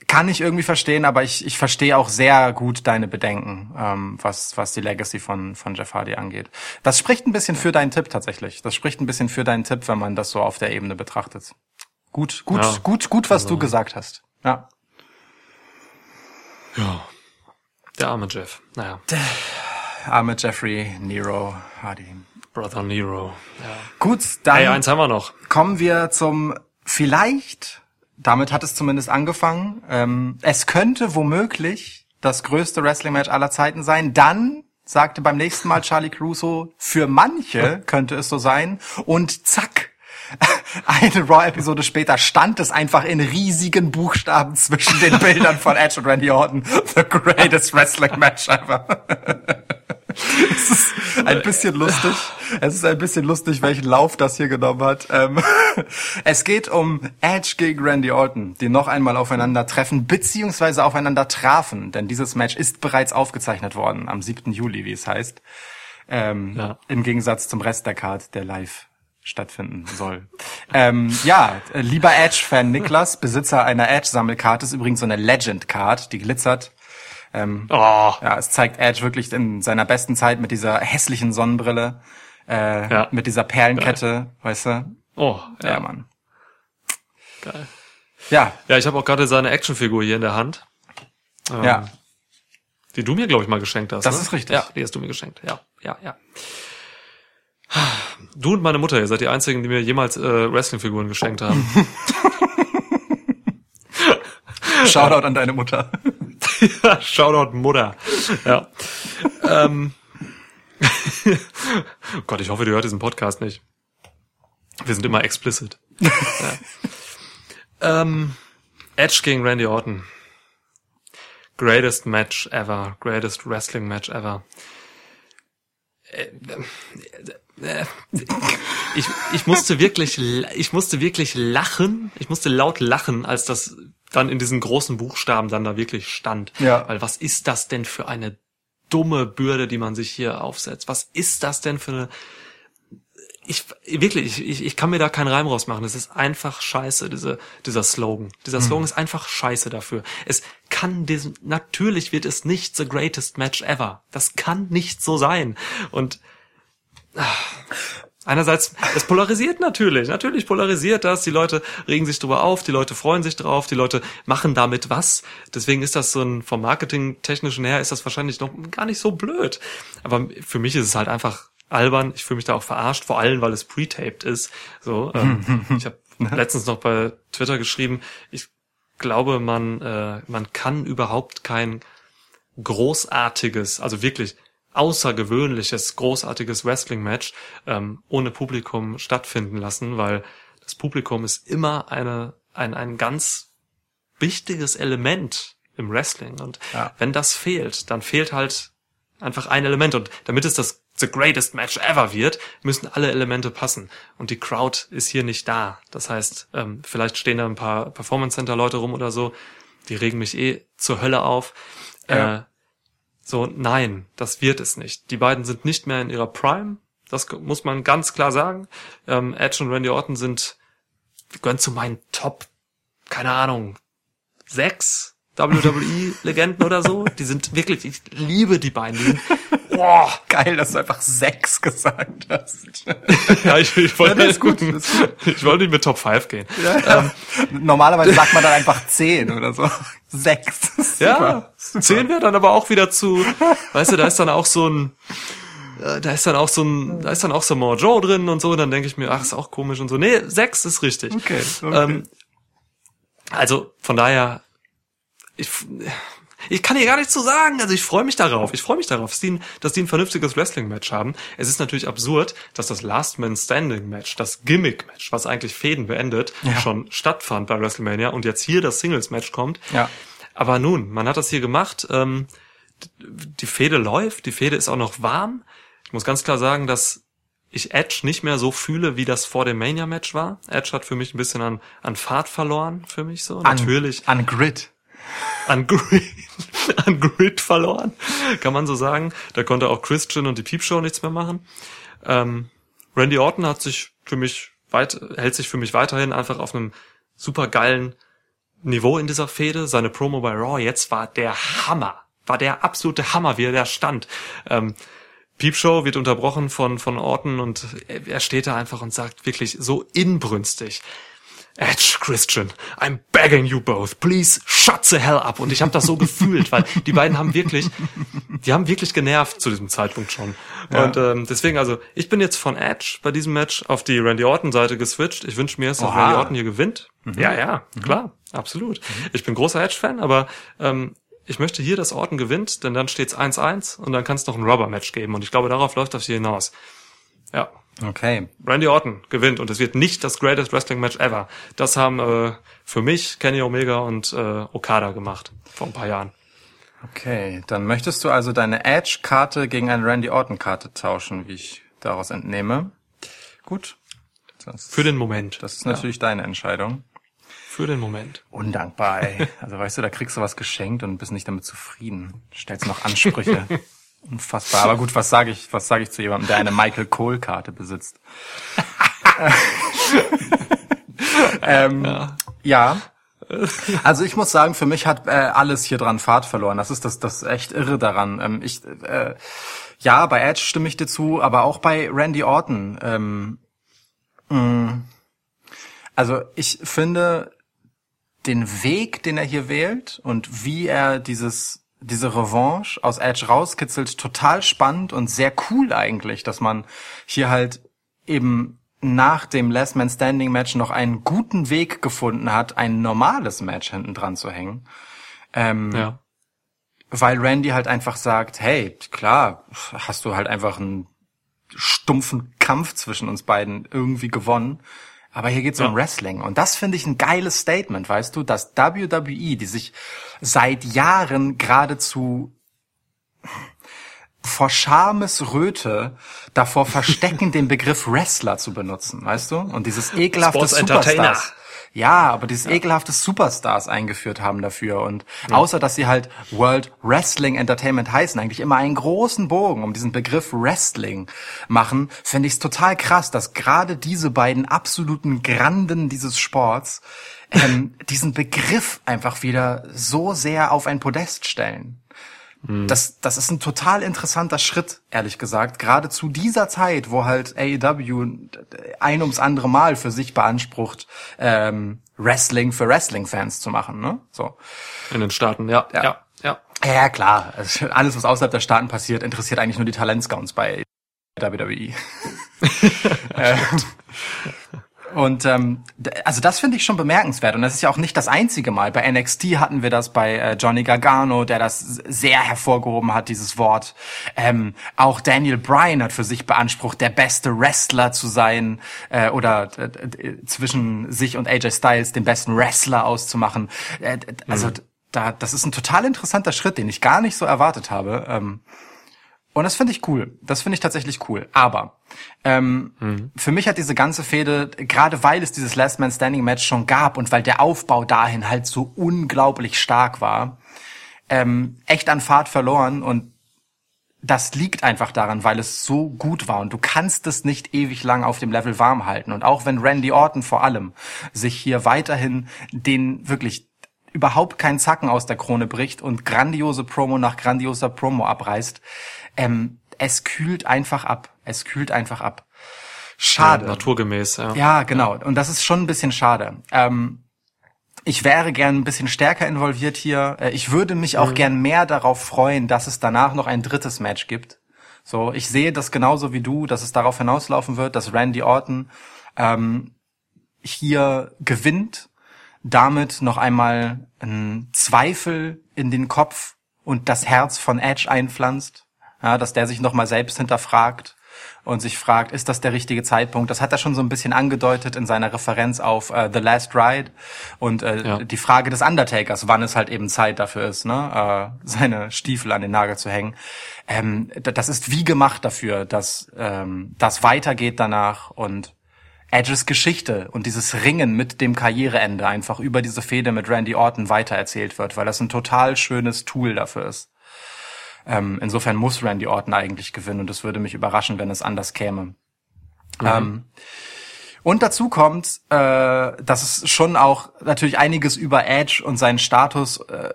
kann ich irgendwie verstehen, aber ich, ich verstehe auch sehr gut deine Bedenken, ähm, was, was die Legacy von, von Jeff Hardy angeht. Das spricht ein bisschen für deinen Tipp tatsächlich. Das spricht ein bisschen für deinen Tipp, wenn man das so auf der Ebene betrachtet. Gut, gut, Ja. gut, gut, was du gesagt hast. Ja. Ja. Der arme Jeff. Naja, Arme Jeffrey, Nero, Hardy. Brother Nero. Ja. Gut, dann Hey, eins haben wir noch. kommen wir zum vielleicht, damit hat es zumindest angefangen, ähm, es könnte womöglich das größte Wrestling-Match aller Zeiten sein. Dann sagte beim nächsten Mal Charlie Crusoe, für manche könnte es so sein. Und zack, eine Raw-Episode später stand es einfach in riesigen Buchstaben zwischen den Bildern von Edge und Randy Orton. The greatest wrestling match ever. es ist ein bisschen lustig. Es ist ein bisschen lustig, welchen Lauf das hier genommen hat. Ähm, es geht um Edge gegen Randy Orton, die noch einmal aufeinander treffen, beziehungsweise aufeinander trafen, denn dieses Match ist bereits aufgezeichnet worden, am 7. Juli, wie es heißt. Ähm, Ja. Im Gegensatz zum Rest der Card, der live stattfinden soll. ähm, ja, äh, lieber Edge-Fan Niklas, Besitzer einer Edge-Sammelkarte, ist übrigens so eine Legend-Card, die glitzert. Ähm, Oh, ja, es zeigt Edge wirklich in seiner besten Zeit mit dieser hässlichen Sonnenbrille, äh, Ja. mit dieser Perlenkette, weißt du? oh, Ja, ja, Mann. geil. Ja, Ja, ich habe auch gerade seine Actionfigur hier in der Hand. Ähm, ja. Die du mir, glaube ich, mal geschenkt hast. Das ne? ist richtig. Ja, die hast du mir geschenkt. Ja, ja, ja. Du und meine Mutter, ihr seid die einzigen, die mir jemals äh, Wrestling-Figuren geschenkt haben. Shoutout an deine Mutter. Shoutout Mutter. Ja. ähm. oh Gott, ich hoffe, du hört diesen Podcast nicht. Wir sind immer explicit. ja. ähm, Edge gegen Randy Orton. Greatest Match ever. Greatest Wrestling Match ever. Äh, äh, Ich, ich musste wirklich, ich musste wirklich lachen. Ich musste laut lachen, als das dann in diesen großen Buchstaben dann da wirklich stand. Ja. Weil was ist das denn für eine dumme Bürde, die man sich hier aufsetzt? Was ist das denn für eine, ich, wirklich, ich, ich, ich kann mir da keinen Reim rausmachen. Es ist einfach scheiße, diese, dieser Slogan. Dieser Slogan ist einfach scheiße dafür. Es kann diesen, natürlich wird es nicht the greatest match ever. Das kann nicht so sein. Und Einerseits, es polarisiert natürlich, natürlich polarisiert das, die Leute regen sich drüber auf, die Leute freuen sich drauf, die Leute machen damit was. Deswegen ist das so ein, vom Marketing-technischen her ist das wahrscheinlich noch gar nicht so blöd. Aber für mich ist es halt einfach albern, ich fühle mich da auch verarscht, vor allem, weil es pre-taped ist. So, ähm, ich habe letztens noch bei Twitter geschrieben, ich glaube, man, äh, man kann überhaupt kein großartiges, also wirklich außergewöhnliches, großartiges Wrestling-Match ähm, ohne Publikum stattfinden lassen, weil das Publikum ist immer eine, ein, ein ganz wichtiges Element im Wrestling. Und Ja. wenn das fehlt, dann fehlt halt einfach ein Element. Und damit es das the greatest match ever wird, müssen alle Elemente passen. Und die Crowd ist hier nicht da. Das heißt, ähm, vielleicht stehen da ein paar Performance Center Leute rum oder so, die regen mich eh zur Hölle auf. Ja. Äh, so, nein, das wird es nicht. Die beiden sind nicht mehr in ihrer Prime. Das muss man ganz klar sagen. Ähm, Edge und Randy Orton sind, gehören zu meinen Top, keine Ahnung, sechs WWE-Legenden oder so. Die sind wirklich, ich liebe die beiden. Die sind, boah, Geil, dass du einfach sechs gesagt hast. ja, ich, ich wollte, Ja, ist gut, ich wollte nicht mit Top 5 gehen. Normalerweise sagt man dann einfach zehn oder so. Sechs. Ja, super. zehn wäre dann aber auch wieder zu, weißt du, da ist dann auch so ein, äh, da ist dann auch so ein, da ist dann auch Samoa Joe drin und so, und dann denke ich mir, ach, ist auch komisch und so. Nee, sechs ist richtig. Okay, okay. Ähm, also von daher, ich, ich kann hier gar nichts zu sagen. Also ich freue mich darauf. Ich freue mich darauf, dass die, ein, dass die ein vernünftiges Wrestling-Match haben. Es ist natürlich absurd, dass das Last Man Standing-Match, das Gimmick-Match, was eigentlich Fäden beendet, Ja. schon stattfand bei WrestleMania und jetzt hier das Singles-Match kommt. Ja. Aber nun, man hat das hier gemacht. Ähm, die Fehde läuft, die Fehde ist auch noch warm. Ich muss ganz klar sagen, dass ich Edge nicht mehr so fühle, wie das vor dem Mania-Match war. Edge hat für mich ein bisschen an, an Fahrt verloren, für mich so. Natürlich An Grid. An Grid, an Grid verloren, kann man so sagen. Da konnte auch Christian und die Peep Show nichts mehr machen. Ähm, Randy Orton hat sich für mich weit, hält sich für mich weiterhin einfach auf einem super geilen Niveau in dieser Fehde. Seine Promo bei Raw jetzt war der Hammer. War der absolute Hammer, wie er da stand. Ähm, Peep Show wird unterbrochen von, von Orton und er steht da einfach und sagt wirklich so inbrünstig. Edge, Christian, I'm begging you both, please shut the hell up. Und ich habe das so gefühlt, weil die beiden haben wirklich, die haben wirklich genervt zu diesem Zeitpunkt schon. Und ähm, deswegen, also ich bin jetzt von Edge bei diesem Match auf die Randy Orton Seite geswitcht. Ich wünsche mir, dass Oha. Randy Orton hier gewinnt. Ja, ja, klar, absolut. Ich bin großer Edge-Fan, aber ähm, ich möchte hier, dass Orton gewinnt, denn dann steht's 1-1 und dann kann es noch ein Rubber-Match geben. Und ich glaube, darauf läuft das hier hinaus. Ja, Okay. Randy Orton gewinnt und es wird nicht das greatest Wrestling Match ever. Das haben äh, für mich Kenny Omega und äh, Okada gemacht vor ein paar Jahren. Okay, dann möchtest du also deine Edge-Karte gegen eine Randy Orton-Karte tauschen, wie ich daraus entnehme. Gut. Das, Für den Moment. das ist natürlich deine Entscheidung. Für den Moment. Undankbar, ey. Also weißt du, da kriegst du was geschenkt und bist nicht damit zufrieden. Stellst noch Ansprüche. Unfassbar. Aber gut, was sage ich, was sage ich zu jemandem, der eine Michael Cole-Karte besitzt? ähm, ja. Also ich muss sagen, für mich hat äh, alles hier dran Fahrt verloren. Das ist das, das echt irre daran. Ähm, ich, äh, ja, bei Edge stimme ich dir zu, aber auch bei Randy Orton. Ähm, mh, also ich finde den Weg, den er hier wählt und wie er dieses diese Revanche aus Edge rauskitzelt, total spannend und sehr cool eigentlich, dass man hier halt eben nach dem Last Man Standing Match noch einen guten Weg gefunden hat, ein normales Match hinten dran zu hängen. Ähm, Ja. weil Randy halt einfach sagt, hey, klar, hast du halt einfach einen stumpfen Kampf zwischen uns beiden irgendwie gewonnen. Aber hier geht's um Ja. Wrestling. Und das finde ich ein geiles Statement, weißt du, dass WWE, die sich seit Jahren geradezu vor Schamesröte davor verstecken, den Begriff Wrestler zu benutzen, weißt du? Und dieses ekelhafte. Superstars. Ja, aber dieses ekelhafte Superstars eingeführt haben dafür. Und außer, dass sie halt World Wrestling Entertainment heißen, eigentlich immer einen großen Bogen um diesen Begriff Wrestling machen, finde ich es total krass, dass gerade diese beiden absoluten Granden dieses Sports ähm, diesen Begriff einfach wieder so sehr auf ein Podest stellen. das, das ist ein total interessanter Schritt, ehrlich gesagt. Gerade zu dieser Zeit, wo halt AEW ein ums andere Mal für sich beansprucht, ähm, Wrestling für Wrestling-Fans zu machen. Ne? So. In den Staaten, ja, Ja. ja, ja. Ja, klar. Also Alles, was außerhalb der Staaten passiert, interessiert eigentlich nur die Talentscouts bei WWE. Äh, Und ähm, also das finde ich schon bemerkenswert. Und das ist ja auch nicht das einzige Mal. Bei NXT hatten wir das bei äh, Johnny Gargano, der das sehr hervorgehoben hat, dieses Wort. Ähm, auch Daniel Bryan hat für sich beansprucht, der beste Wrestler zu sein äh, oder äh, zwischen sich und AJ Styles den besten Wrestler auszumachen. Äh, also d- da, das ist ein total interessanter Schritt, den ich gar nicht so erwartet habe. Ähm, und das finde ich cool. Das finde ich tatsächlich cool. Aber ähm, für mich hat diese ganze Fehde, gerade weil es dieses Last Man Standing Match schon gab und weil der Aufbau dahin halt so unglaublich stark war, ähm, echt an Fahrt verloren und das liegt einfach daran, weil es so gut war und du kannst es nicht ewig lang auf dem Level warm halten. Und auch wenn Randy Orton vor allem sich hier weiterhin den wirklich überhaupt keinen Zacken aus der Krone bricht und grandiose Promo nach grandioser Promo abreißt, ähm, es kühlt einfach ab. Es kühlt einfach ab. Schade. Ja, naturgemäß, ja. Ja, genau. Und das ist schon ein bisschen schade. Ähm, ich wäre gern ein bisschen stärker involviert hier. Äh, Ich würde mich auch gern mehr darauf freuen, dass es danach noch ein drittes Match gibt. So, ich sehe das genauso wie du, dass es darauf hinauslaufen wird, dass Randy Orton ähm, hier gewinnt, damit noch einmal einen Zweifel in den Kopf und das Herz von Edge einpflanzt, ja, dass der sich noch mal selbst hinterfragt und sich fragt, ist das der richtige Zeitpunkt? Das hat er schon so ein bisschen angedeutet in seiner Referenz auf äh, The Last Ride und äh, Ja. die Frage des Undertakers, wann es halt eben Zeit dafür ist, ne, äh, seine Stiefel an den Nagel zu hängen. Ähm, das ist wie gemacht dafür, dass ähm, das weitergeht danach und Edges Geschichte und dieses Ringen mit dem Karriereende einfach über diese Fehde mit Randy Orton weitererzählt wird, weil das ein total schönes Tool dafür ist. Ähm, insofern muss Randy Orton eigentlich gewinnen und es würde mich überraschen, wenn es anders käme. Ähm, und dazu kommt, äh, dass es schon auch natürlich einiges über Edge und seinen Status äh,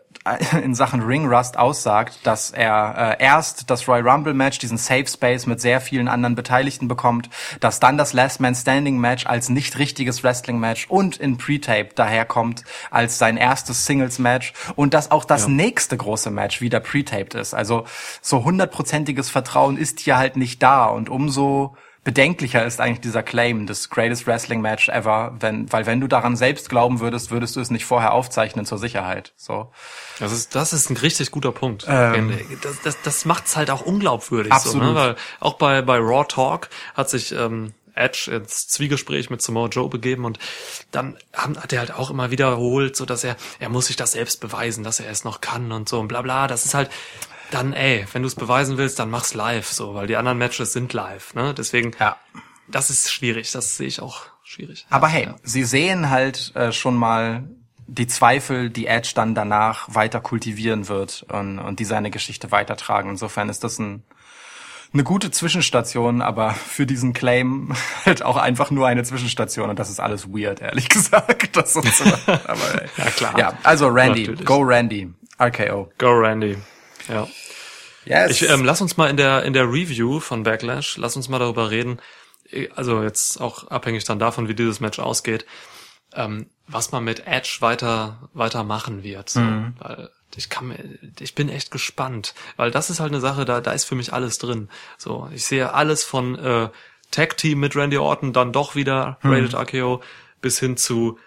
in Sachen Ring Rust aussagt, dass er äh, erst das Royal Rumble Match, diesen Safe Space mit sehr vielen anderen Beteiligten bekommt, dass dann das Last Man Standing Match als nicht richtiges Wrestling Match und in Pre-Tape daherkommt als sein erstes Singles Match und dass auch das nächste große Match wieder pre-taped ist. Also so hundertprozentiges Vertrauen ist hier halt nicht da und umso bedenklicher ist eigentlich dieser Claim des greatest Wrestling Match ever, wenn, weil wenn du daran selbst glauben würdest, würdest du es nicht vorher aufzeichnen zur Sicherheit. So. Das ist, das ist ein richtig guter Punkt. Ähm. das das, das macht's halt auch unglaubwürdig. So, Absolut. ne? Weil auch bei, bei Raw Talk hat sich ähm, Edge ins Zwiegespräch mit Samoa Joe begeben und dann hat er halt auch immer wiederholt, so dass er, er muss sich das selbst beweisen, dass er es noch kann und so und bla bla. Das ist halt dann, ey, wenn du es beweisen willst, dann mach's live, so, weil die anderen Matches sind live, ne? Deswegen, Ja. das ist schwierig, das sehe ich auch schwierig. Aber hey, sie sehen halt äh, schon mal die Zweifel, die Edge dann danach weiter kultivieren wird und, und die seine Geschichte weitertragen. Insofern ist das ein, eine gute Zwischenstation, aber für diesen Claim halt auch einfach nur eine Zwischenstation und das ist alles weird, ehrlich gesagt. Das so, aber. Ja, klar. Ja, also Randy, Natürlich. go Randy, RKO. Go Randy. Ja. Yes. Ich ähm, lass uns mal in der in der Review von Backlash, lass uns mal darüber reden. äh, Also jetzt auch abhängig dann davon, wie dieses Match ausgeht, ähm, was man mit Edge weiter weiter machen wird. So. Weil ich kann ich bin echt gespannt, weil das ist halt eine Sache, da da ist für mich alles drin. So, ich sehe alles von äh, Tag Team mit Randy Orton, dann doch wieder Rated RKO bis hin zu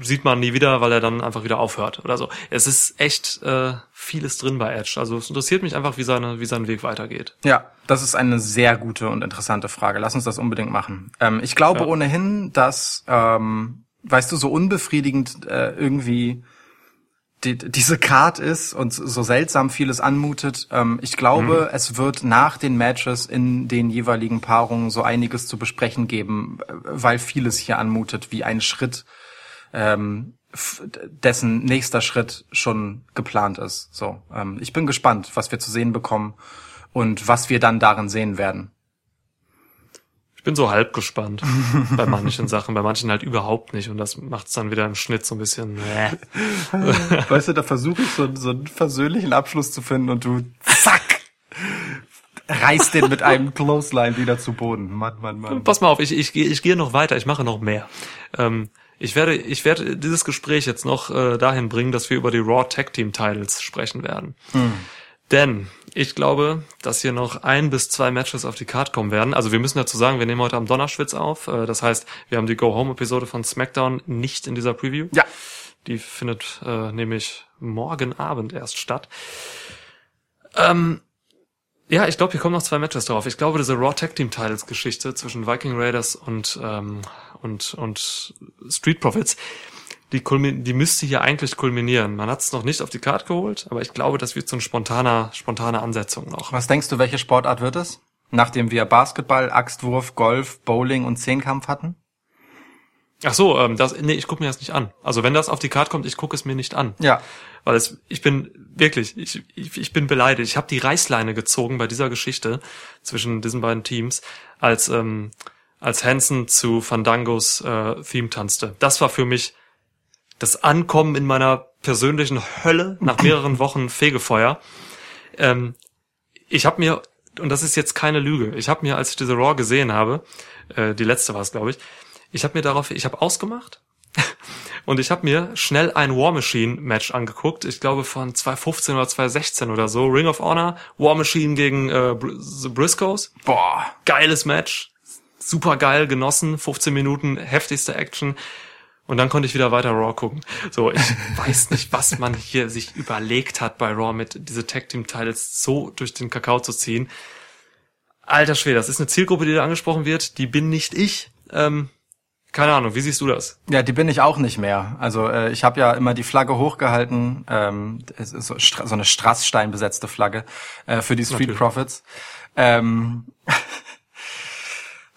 sieht man nie wieder, weil er dann einfach wieder aufhört oder so. Es ist echt äh, vieles drin bei Edge. Also es interessiert mich einfach, wie seine, wie sein Weg weitergeht. Ja, das ist eine sehr gute und interessante Frage. Lass uns das unbedingt machen. Ähm, ich glaube Ja. ohnehin, dass, ähm, weißt du, so unbefriedigend äh, irgendwie die, diese Card ist und so seltsam vieles anmutet. Ähm, ich glaube, es wird nach den Matches in den jeweiligen Paarungen so einiges zu besprechen geben, äh, weil vieles hier anmutet wie ein Schritt, ähm, dessen nächster Schritt schon geplant ist. So, ähm, ich bin gespannt, was wir zu sehen bekommen und was wir dann darin sehen werden. bin so halb gespannt bei manchen Sachen, bei manchen halt überhaupt nicht. Und das macht es dann wieder im Schnitt so ein bisschen. Äh. Weißt du, da versuche ich so, so einen versöhnlichen Abschluss zu finden und du zack reißt den mit einem Clothesline wieder zu Boden. Mann, Mann, Mann. Pass mal auf, ich, ich, ich gehe noch weiter, ich mache noch mehr. Ähm, ich werde, ich werde dieses Gespräch jetzt noch äh, dahin bringen, dass wir über die Raw Tag Team Titles sprechen werden. Denn ich glaube, dass hier noch ein bis zwei Matches auf die Card kommen werden. Also wir müssen dazu sagen, wir nehmen heute am Donnerschwitz auf. Äh, das heißt, wir haben die Go-Home-Episode von SmackDown nicht in dieser Preview. Ja. Die findet äh, nämlich morgen Abend erst statt. Ähm, ja, ich glaube, hier kommen noch zwei Matches drauf. Ich glaube, diese Raw Tag Team Titles Geschichte zwischen Viking Raiders und ähm, und und Street Profits, die die müsste hier eigentlich kulminieren. Man hat es noch nicht auf die Card geholt, aber ich glaube, das wird so eine spontane spontane Ansetzung noch. Was denkst du, welche Sportart wird es? Nachdem wir Basketball, Axtwurf, Golf, Bowling und Zehnkampf hatten? Ach so, ähm, das nee, ich gucke mir das nicht an. Also wenn das auf die Card kommt, ich gucke es mir nicht an. Ja. Weil es, ich bin wirklich, ich, ich, ich bin beleidigt. Ich habe die Reißleine gezogen bei dieser Geschichte zwischen diesen beiden Teams, als ähm, als Hansen zu Fandangos äh, Theme tanzte. Das war für mich das Ankommen in meiner persönlichen Hölle nach mehreren Wochen Fegefeuer. Ähm, ich habe mir, und das ist jetzt keine Lüge, ich habe mir, als ich diese Raw gesehen habe, äh, die letzte war es, glaube ich, ich habe mir darauf, ich habe ausgemacht und ich habe mir schnell ein War Machine Match angeguckt. Ich glaube von 2015 oder 2016 oder so. Ring of Honor, War Machine gegen äh, Br The Briscoes. Boah. Geiles Match. Super geil, genossen. 15 Minuten, heftigste Action. Und dann konnte ich wieder weiter Raw gucken. So, ich weiß nicht, was man hier sich überlegt hat bei Raw mit diese Tag Team Titles so durch den Kakao zu ziehen. Alter Schwede, das ist eine Zielgruppe, die da angesprochen wird. Die bin nicht ich. Ähm, keine Ahnung, wie siehst du das? Ja, die bin ich auch nicht mehr. Also äh, ich habe ja immer die Flagge hochgehalten, ähm, so, so eine Strassstein besetzte Flagge äh, für die Street Natürlich. Profits. Ähm,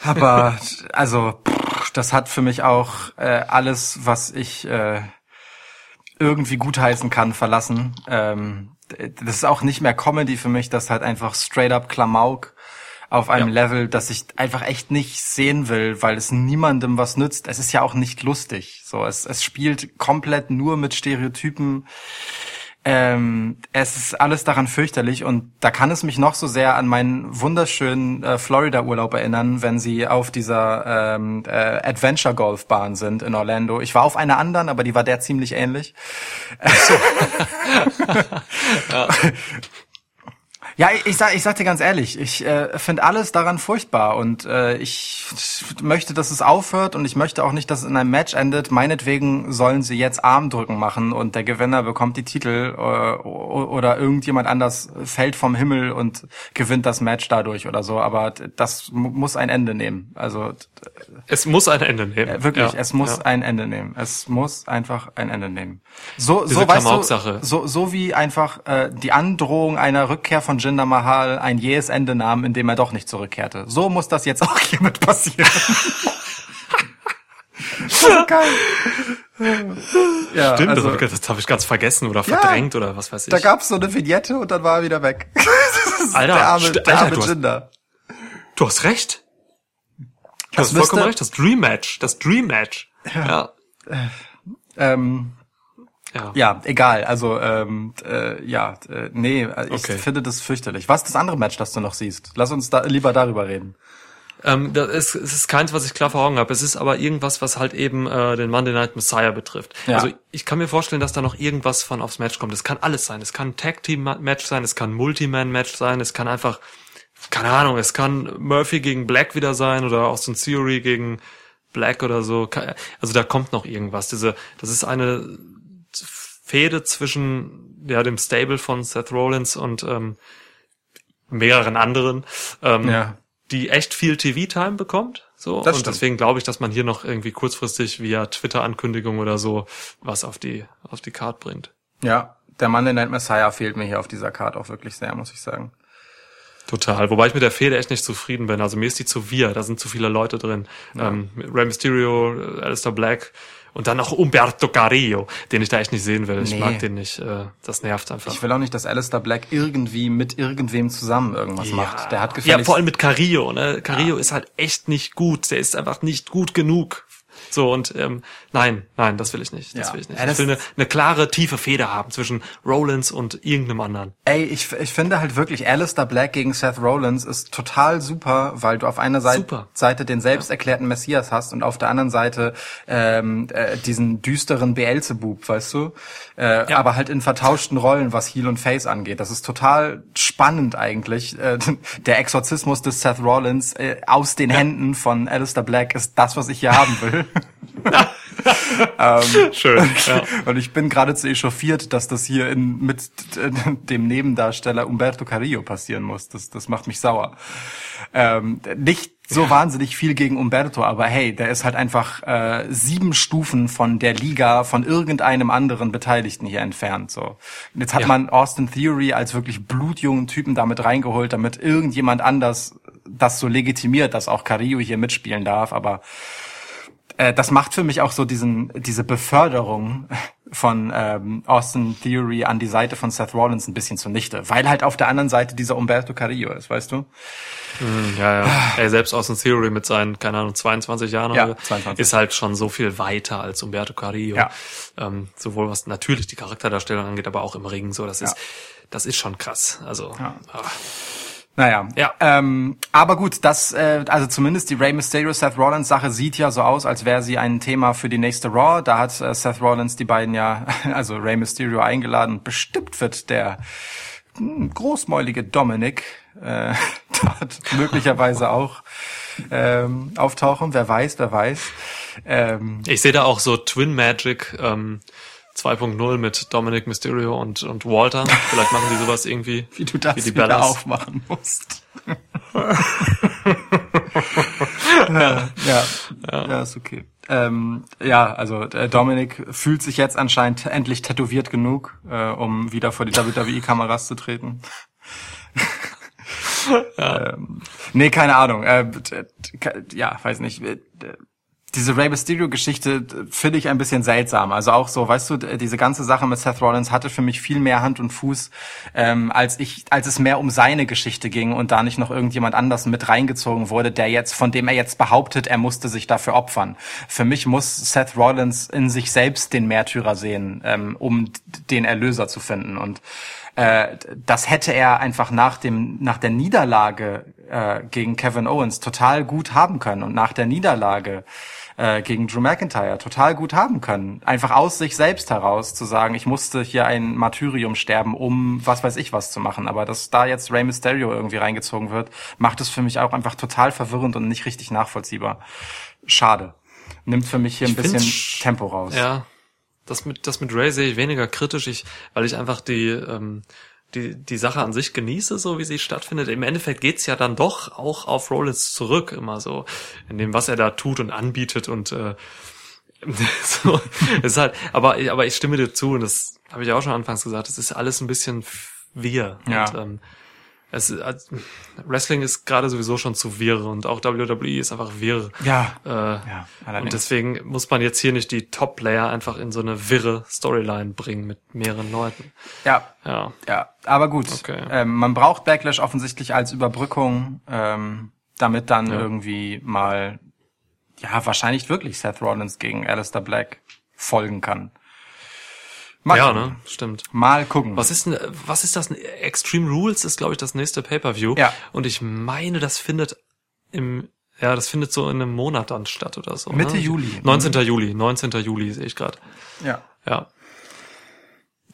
aber also pff, das hat für mich auch äh, alles, was ich äh, irgendwie gutheißen kann, verlassen. Ähm, das ist auch nicht mehr Comedy für mich, das ist halt einfach straight up Klamauk auf einem Ja. Level, das ich einfach echt nicht sehen will, weil es niemandem was nützt. Es ist ja auch nicht lustig. So, es, es spielt komplett nur mit Stereotypen. Ähm, es ist alles daran fürchterlich und da kann es mich noch so sehr an meinen wunderschönen äh, Florida-Urlaub erinnern, wenn sie auf dieser ähm, äh, Adventure-Golf-Bahn sind in Orlando. Ich war auf einer anderen, aber die war der ziemlich ähnlich. Ja, ich, ich, sag, ich sag dir ganz ehrlich, ich äh, finde alles daran furchtbar und äh, ich möchte, dass es aufhört und ich möchte auch nicht, dass es in einem Match endet. Meinetwegen sollen sie jetzt Armdrücken machen und der Gewinner bekommt die Titel äh, oder irgendjemand anders fällt vom Himmel und gewinnt das Match dadurch oder so. Aber das mu- muss ein Ende nehmen. Also Es muss ein Ende nehmen. äh, wirklich, Ja, es muss ja. ein Ende nehmen. Es muss einfach ein Ende nehmen. So, Diese so weißt du, so, so wie einfach äh, die Androhung einer Rückkehr von Jinder Mahal ein jähes Ende nahm, indem er doch nicht zurückkehrte. So muss das jetzt auch hiermit passieren. so geil. Ja, Stimmt, also, das, habe ich ganz vergessen oder verdrängt oder was weiß ich. da gab's so eine Vignette und dann war er wieder weg. Alter, der arme, der Alter, arme du hast- Jinder. Du hast recht. Du Das hast vollkommen recht. Das Dream Match. Das Dream Match. Ja. Ähm, Ja. Ja, egal. Also ähm, äh, ja, äh, nee, ich Okay. finde das fürchterlich. Was ist das andere Match, das du noch siehst? Lass uns da lieber darüber reden. Ähm, das ist, es ist keins, was ich klar vor Augen habe. Es ist aber irgendwas, was halt eben äh, den Monday Night Messiah betrifft. Ja. Also ich kann mir vorstellen, dass da noch irgendwas von aufs Match kommt. Es kann alles sein. Es kann ein Tag Team Match sein, es kann ein Multiman Match sein, es kann einfach keine Ahnung, es kann Murphy gegen Black wieder sein oder Austin Theory gegen Black oder so. Also da kommt noch irgendwas. Diese, das ist eine Fehde zwischen ja dem Stable von Seth Rollins und ähm, mehreren anderen, ähm, Ja. die echt viel TV-Time bekommt. So Das und stimmt. deswegen glaube ich, dass man hier noch irgendwie kurzfristig via Twitter-Ankündigung oder so was auf die auf die Card bringt. Ja, der Monday Night Messiah fehlt mir hier auf dieser Karte auch wirklich sehr, muss ich sagen. Total. Wobei ich mit der Fehde echt nicht zufrieden bin. Also mir ist die zu wir. Da sind zu viele Leute drin. Ähm, Rey Mysterio, Alistair Black Und dann noch Umberto Carrillo, den ich da echt nicht sehen will. Ich Nee. mag den nicht. Äh, das nervt einfach. Ich will auch nicht, dass Alistair Black irgendwie mit irgendwem zusammen irgendwas macht. Der hat ja, gefälligst... vor allem mit Carrillo. Ne? Carrillo ist halt echt nicht gut. Der ist einfach nicht gut genug. So und ähm, nein, nein, das will ich nicht. Das Ja. will ich nicht. Ja, das- ich will eine, eine klare, tiefe Feder haben zwischen Rollins und irgendeinem anderen. Ey, ich, ich finde halt wirklich, Alistair Black gegen Seth Rollins ist total super, weil du auf einer Seite, Super. Seite den selbst erklärten Messias hast und auf der anderen Seite ähm, äh, diesen düsteren Beelzebub, weißt du? Äh, Ja. Aber halt in vertauschten Rollen, was Heel und Face angeht. Das ist total spannend eigentlich. Äh, der Exorzismus des Seth Rollins äh, aus den Händen von Alistair Black ist das, was ich hier haben will. Schön. Ja. Und ich bin geradezu echauffiert, dass das hier in, mit dem Nebendarsteller Umberto Carrillo passieren muss. Das, das macht mich sauer. Ähm, nicht so wahnsinnig viel gegen Umberto, aber hey, der ist halt einfach äh, sieben Stufen von der Liga, von irgendeinem anderen Beteiligten hier entfernt. So. Und jetzt hat Ja. man Austin Theory als wirklich blutjungen Typen damit reingeholt, damit irgendjemand anders das so legitimiert, dass auch Carrillo hier mitspielen darf, aber äh, das macht für mich auch so diesen diese Beförderung von ähm, Austin Theory an die Seite von Seth Rollins ein bisschen zunichte, weil halt auf der anderen Seite dieser Umberto Carrillo ist, weißt du? Ja, ja. Ey, selbst Austin Theory mit seinen, keine Ahnung, 22 Jahren Ja, oder so, 22. ist halt schon so viel weiter als Umberto Carrillo. Ja. Ähm, sowohl was natürlich die Charakterdarstellung angeht, aber auch im Ring so. Das ist, Ja. das ist schon krass. Also, ah. Naja, Ja. Ähm, aber gut, das, äh, also zumindest die Rey Mysterio Seth Rollins Sache sieht ja so aus, als wäre sie ein Thema für die nächste Raw. Da hat äh, Seth Rollins die beiden ja, also Rey Mysterio eingeladen. Bestimmt wird der hm, großmäulige Dominic äh, dort möglicherweise auch ähm, auftauchen. Wer weiß, wer weiß. Ähm, Ich sehe da auch so Twin Magic ähm, 2.0 mit Dominic Mysterio und, und Walter. Vielleicht machen die sowas irgendwie. wie du das wie die wieder Bellas. aufmachen musst. ja, ja, ja, ist okay. Ähm, ja, also äh, Dominik fühlt sich jetzt anscheinend endlich tätowiert genug, äh, um wieder vor die WWE-Kameras zu treten. ähm, nee, keine Ahnung. Äh, ja, weiß nicht. Äh, diese Rey Mysterio-Geschichte d- finde ich ein bisschen seltsam. Also auch so, weißt du, diese ganze Sache mit Seth Rollins hatte für mich viel mehr Hand und Fuß, ähm, als ich, als es mehr um seine Geschichte ging und da nicht noch irgendjemand anders mit reingezogen wurde, der jetzt, von dem er jetzt behauptet, er musste sich dafür opfern. Für mich muss Seth Rollins in sich selbst den Märtyrer sehen, ähm, um den Erlöser zu finden und äh, das hätte er einfach nach dem nach der Niederlage äh, gegen Kevin Owens total gut haben können und nach der Niederlage äh, gegen Drew McIntyre total gut haben können. Einfach aus sich selbst heraus zu sagen, ich musste hier ein Martyrium sterben, um was weiß ich was zu machen. Aber dass da jetzt Rey Mysterio irgendwie reingezogen wird, macht es für mich auch einfach total verwirrend und nicht richtig nachvollziehbar. Schade. Nimmt für mich hier ein Ich bisschen Tempo raus. Ja, das mit, das mit Ray sehe ich weniger kritisch, ich, weil ich einfach die, ähm, die, die Sache an sich genieße, so wie sie stattfindet. Im Endeffekt geht's ja dann doch auch auf Rollins zurück, immer so, in dem, was er da tut und anbietet und äh, so, ist halt, aber, aber ich stimme dir zu, und das habe ich auch schon anfangs gesagt, es ist alles ein bisschen wir. Ja. Und, ähm, es, also, Wrestling ist gerade sowieso schon zu wirr und auch WWE ist einfach wirr. Ja. Äh, Ja, und deswegen muss man jetzt hier nicht die Top-Player einfach in so eine wirre Storyline bringen mit mehreren Leuten. Ja, Ja. Ja, aber gut. Okay. Ähm, man braucht Backlash offensichtlich als Überbrückung, ähm, damit dann Ja. irgendwie mal, ja, wahrscheinlich wirklich Seth Rollins gegen Alistair Black folgen kann. Mal ja, gucken. ne? Stimmt. Mal gucken. Was ist denn, was ist das? Extreme Rules ist, glaube ich, das nächste Pay-Per-View. Ja. Und ich meine, das findet im, ja, das findet so in einem Monat dann statt oder so. Mitte ne? Juli. Mhm. 19. Juli, 19. Juli sehe ich gerade. Ja. Ja.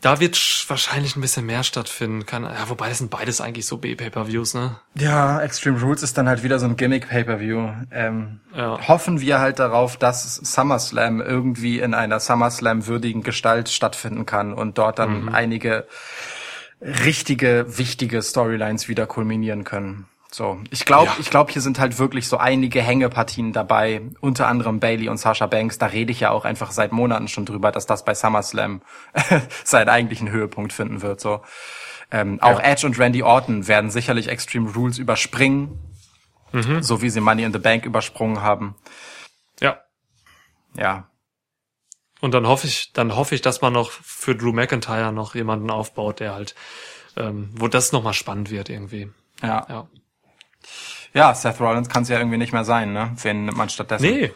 Da wird sch- wahrscheinlich ein bisschen mehr stattfinden. Kann, ja, wobei das sind beides eigentlich so B-Pay-Per-Views, ne? Ja, Extreme Rules ist dann halt wieder so ein Gimmick-Pay-Per-View. Ähm, Ja. Hoffen wir halt darauf, dass SummerSlam irgendwie in einer SummerSlam-würdigen Gestalt stattfinden kann und dort dann Mhm. einige richtige, wichtige Storylines wieder kulminieren können. So, ich glaube, Ja. ich glaube, hier sind halt wirklich so einige Hängepartien dabei, unter anderem Bailey und Sasha Banks. Da rede ich ja auch einfach seit Monaten schon drüber, dass das bei SummerSlam seinen eigentlichen Höhepunkt finden wird. So, ähm, auch Edge und Randy Orton werden sicherlich Extreme Rules überspringen, so wie sie Money in the Bank übersprungen haben. Ja. Ja, Und dann hoffe ich, dann hoffe ich, dass man noch für Drew McIntyre noch jemanden aufbaut, der halt, ähm, wo das nochmal spannend wird irgendwie. Ja. Ja. Ja, Seth Rollins kann es ja irgendwie nicht mehr sein, ne? Wen nimmt man stattdessen? Nee.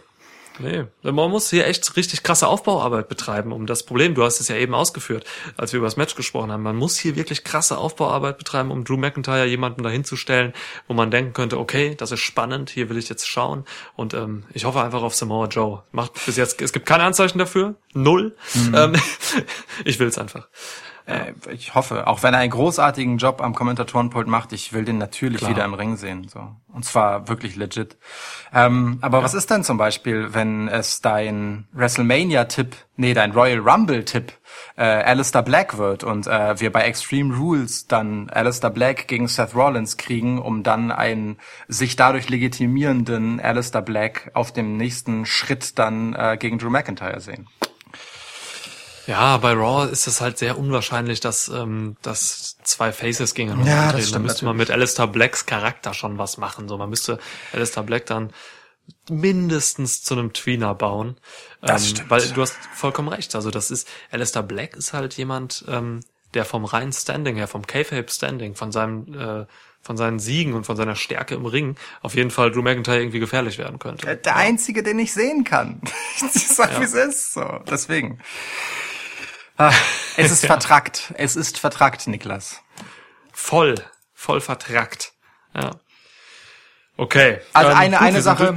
Nee, man muss hier echt richtig krasse Aufbauarbeit betreiben, um das Problem, du hast es ja eben ausgeführt, als wir über das Match gesprochen haben, man muss hier wirklich krasse Aufbauarbeit betreiben, um Drew McIntyre jemanden dahinzustellen, wo man denken könnte, okay, das ist spannend, hier will ich jetzt schauen und ähm, ich hoffe einfach auf Samoa Joe. Macht bis jetzt, es gibt keine Anzeichen dafür, null. Ähm, ich will es einfach. Äh, ich hoffe, auch wenn er einen großartigen Job am Kommentatorenpult macht, ich will den natürlich Klar. wieder im Ring sehen. So. Und zwar wirklich legit. Ähm, aber was ist denn zum Beispiel, wenn es dein WrestleMania-Tipp, nee, dein Royal Rumble-Tipp äh, Alistair Black wird und äh, wir bei Extreme Rules dann Alistair Black gegen Seth Rollins kriegen, um dann einen sich dadurch legitimierenden Alistair Black auf dem nächsten Schritt dann äh, gegen Drew McIntyre sehen. Ja, bei Raw ist es halt sehr unwahrscheinlich, dass, ähm, dass zwei Faces gegeneinander Ja, das antreten. Da müsste man mit Alistair Blacks Charakter schon was machen. So, man müsste Alistair Black dann mindestens zu einem Tweener bauen. Das ähm, stimmt. Weil du hast vollkommen recht. Also das ist, Alistair Black ist halt jemand, ähm, der vom reinen Standing her, vom K-Fape Standing, von seinem, äh, von seinen Siegen und von seiner Stärke im Ring auf jeden Fall Drew McIntyre irgendwie gefährlich werden könnte. Der einzige, den ich sehen kann. Ich sag, wie es ist. So, deswegen. Es ist vertrackt. Es ist vertrackt, Niklas. Voll, voll vertrackt. Ja. Okay. Also ähm, eine, gut, eine Sache,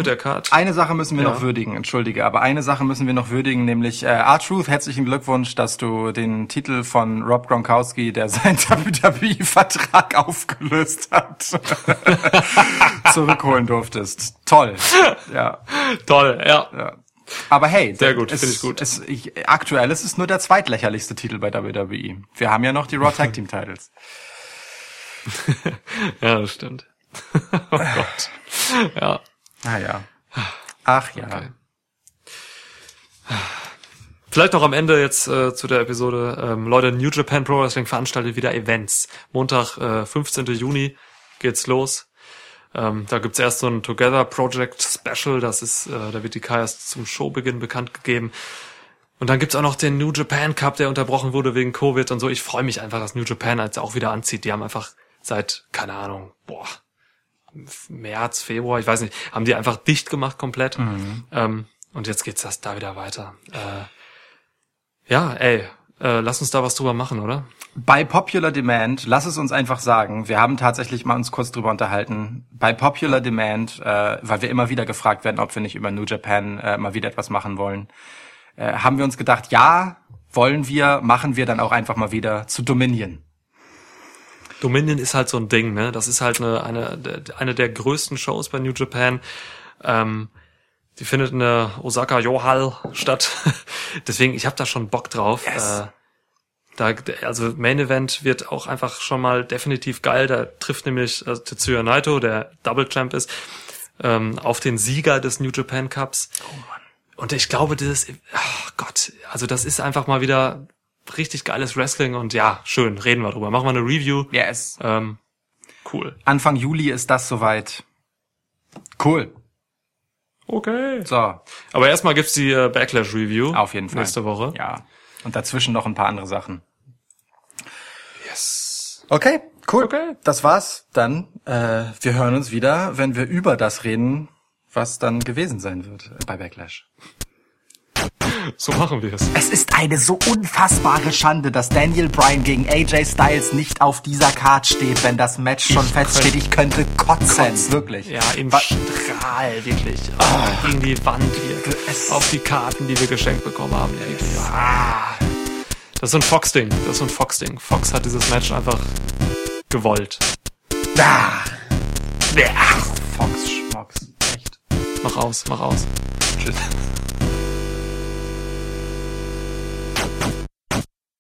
eine Sache müssen wir Ja. noch würdigen, entschuldige, aber eine Sache müssen wir noch würdigen, nämlich äh, R-Truth, herzlichen Glückwunsch, dass du den Titel von Rob Gronkowski, der seinen WWE-Vertrag aufgelöst hat, zurückholen durftest. Toll. Ja. Toll, ja. Ja. Aber hey, Sehr gut, es, finde ich gut. Es, ich, aktuell ist es nur der zweitlächerlichste Titel bei WWE. Wir haben ja noch die Raw Tag Team Titles. Ja, das stimmt. oh Gott. Ja. Naja. Ach ja. Okay. Vielleicht noch am Ende jetzt äh, zu der Episode. Ähm, Leute, New Japan Pro Wrestling veranstaltet wieder Events. Montag, äh, 15. Juni geht's los. Ähm, da gibt's erst so ein Together Project Special. Das ist, äh, da wird die K erst zum Showbeginn bekannt gegeben. Und dann gibt's auch noch den New Japan Cup, der unterbrochen wurde wegen Covid und so. Ich freue mich einfach, dass New Japan jetzt auch wieder anzieht. Die haben einfach seit, keine Ahnung, boah, März, Februar, ich weiß nicht, haben die einfach dicht gemacht komplett. Ähm, und jetzt geht's das da wieder weiter. Äh, ja, ey, äh, lass uns da was drüber machen, oder? Bei Popular Demand, lass es uns einfach sagen, wir haben tatsächlich mal uns kurz drüber unterhalten. Bei Popular Demand, äh, weil wir immer wieder gefragt werden, ob wir nicht über New Japan äh, mal wieder etwas machen wollen, äh, haben wir uns gedacht, ja, wollen wir, machen wir dann auch einfach mal wieder zu Dominion. Dominion ist halt so ein Ding, ne? Das ist halt eine, eine, eine der größten Shows bei New Japan. Ähm, die findet in der Osaka Yohal statt. Deswegen, ich habe da schon Bock drauf. Yes. Äh, da, also Main Event wird auch einfach schon mal definitiv geil. Da trifft nämlich äh, Tetsuya Naito, der Double Champ ist, ähm, auf den Sieger des New Japan Cups. Und ich glaube, dieses, oh Gott, also das ist einfach mal wieder richtig geiles Wrestling und ja, schön, reden wir drüber. Machen wir eine Review. Yes. Ähm, cool. Anfang Juli ist das soweit. Cool. Okay. So, Aber erstmal gibt's die äh, Backlash Review. auf jeden Fall. Nächste Woche. Ja. Und dazwischen noch ein paar andere Sachen. Yes. Okay, cool. Okay. Das war's. Dann, äh, wir hören uns wieder, wenn wir über das reden, was dann gewesen sein wird bei Backlash. So machen wir es. Es ist eine so unfassbare Schande, dass Daniel Bryan gegen AJ Styles nicht auf dieser Card steht, wenn das Match schon feststeht. Ich könnte kotzen, wirklich. Ja, im Wa- Strahl, wirklich. Ah, gegen die Wand hier. Es- Auf die Karten, die wir geschenkt bekommen haben. Ah. Das ist so ein Fox-Ding. Das ist so ein Fox-Ding. Fox hat dieses Match einfach gewollt. Ah. Fox Schmox. Echt. Mach aus, mach aus. Tschüss.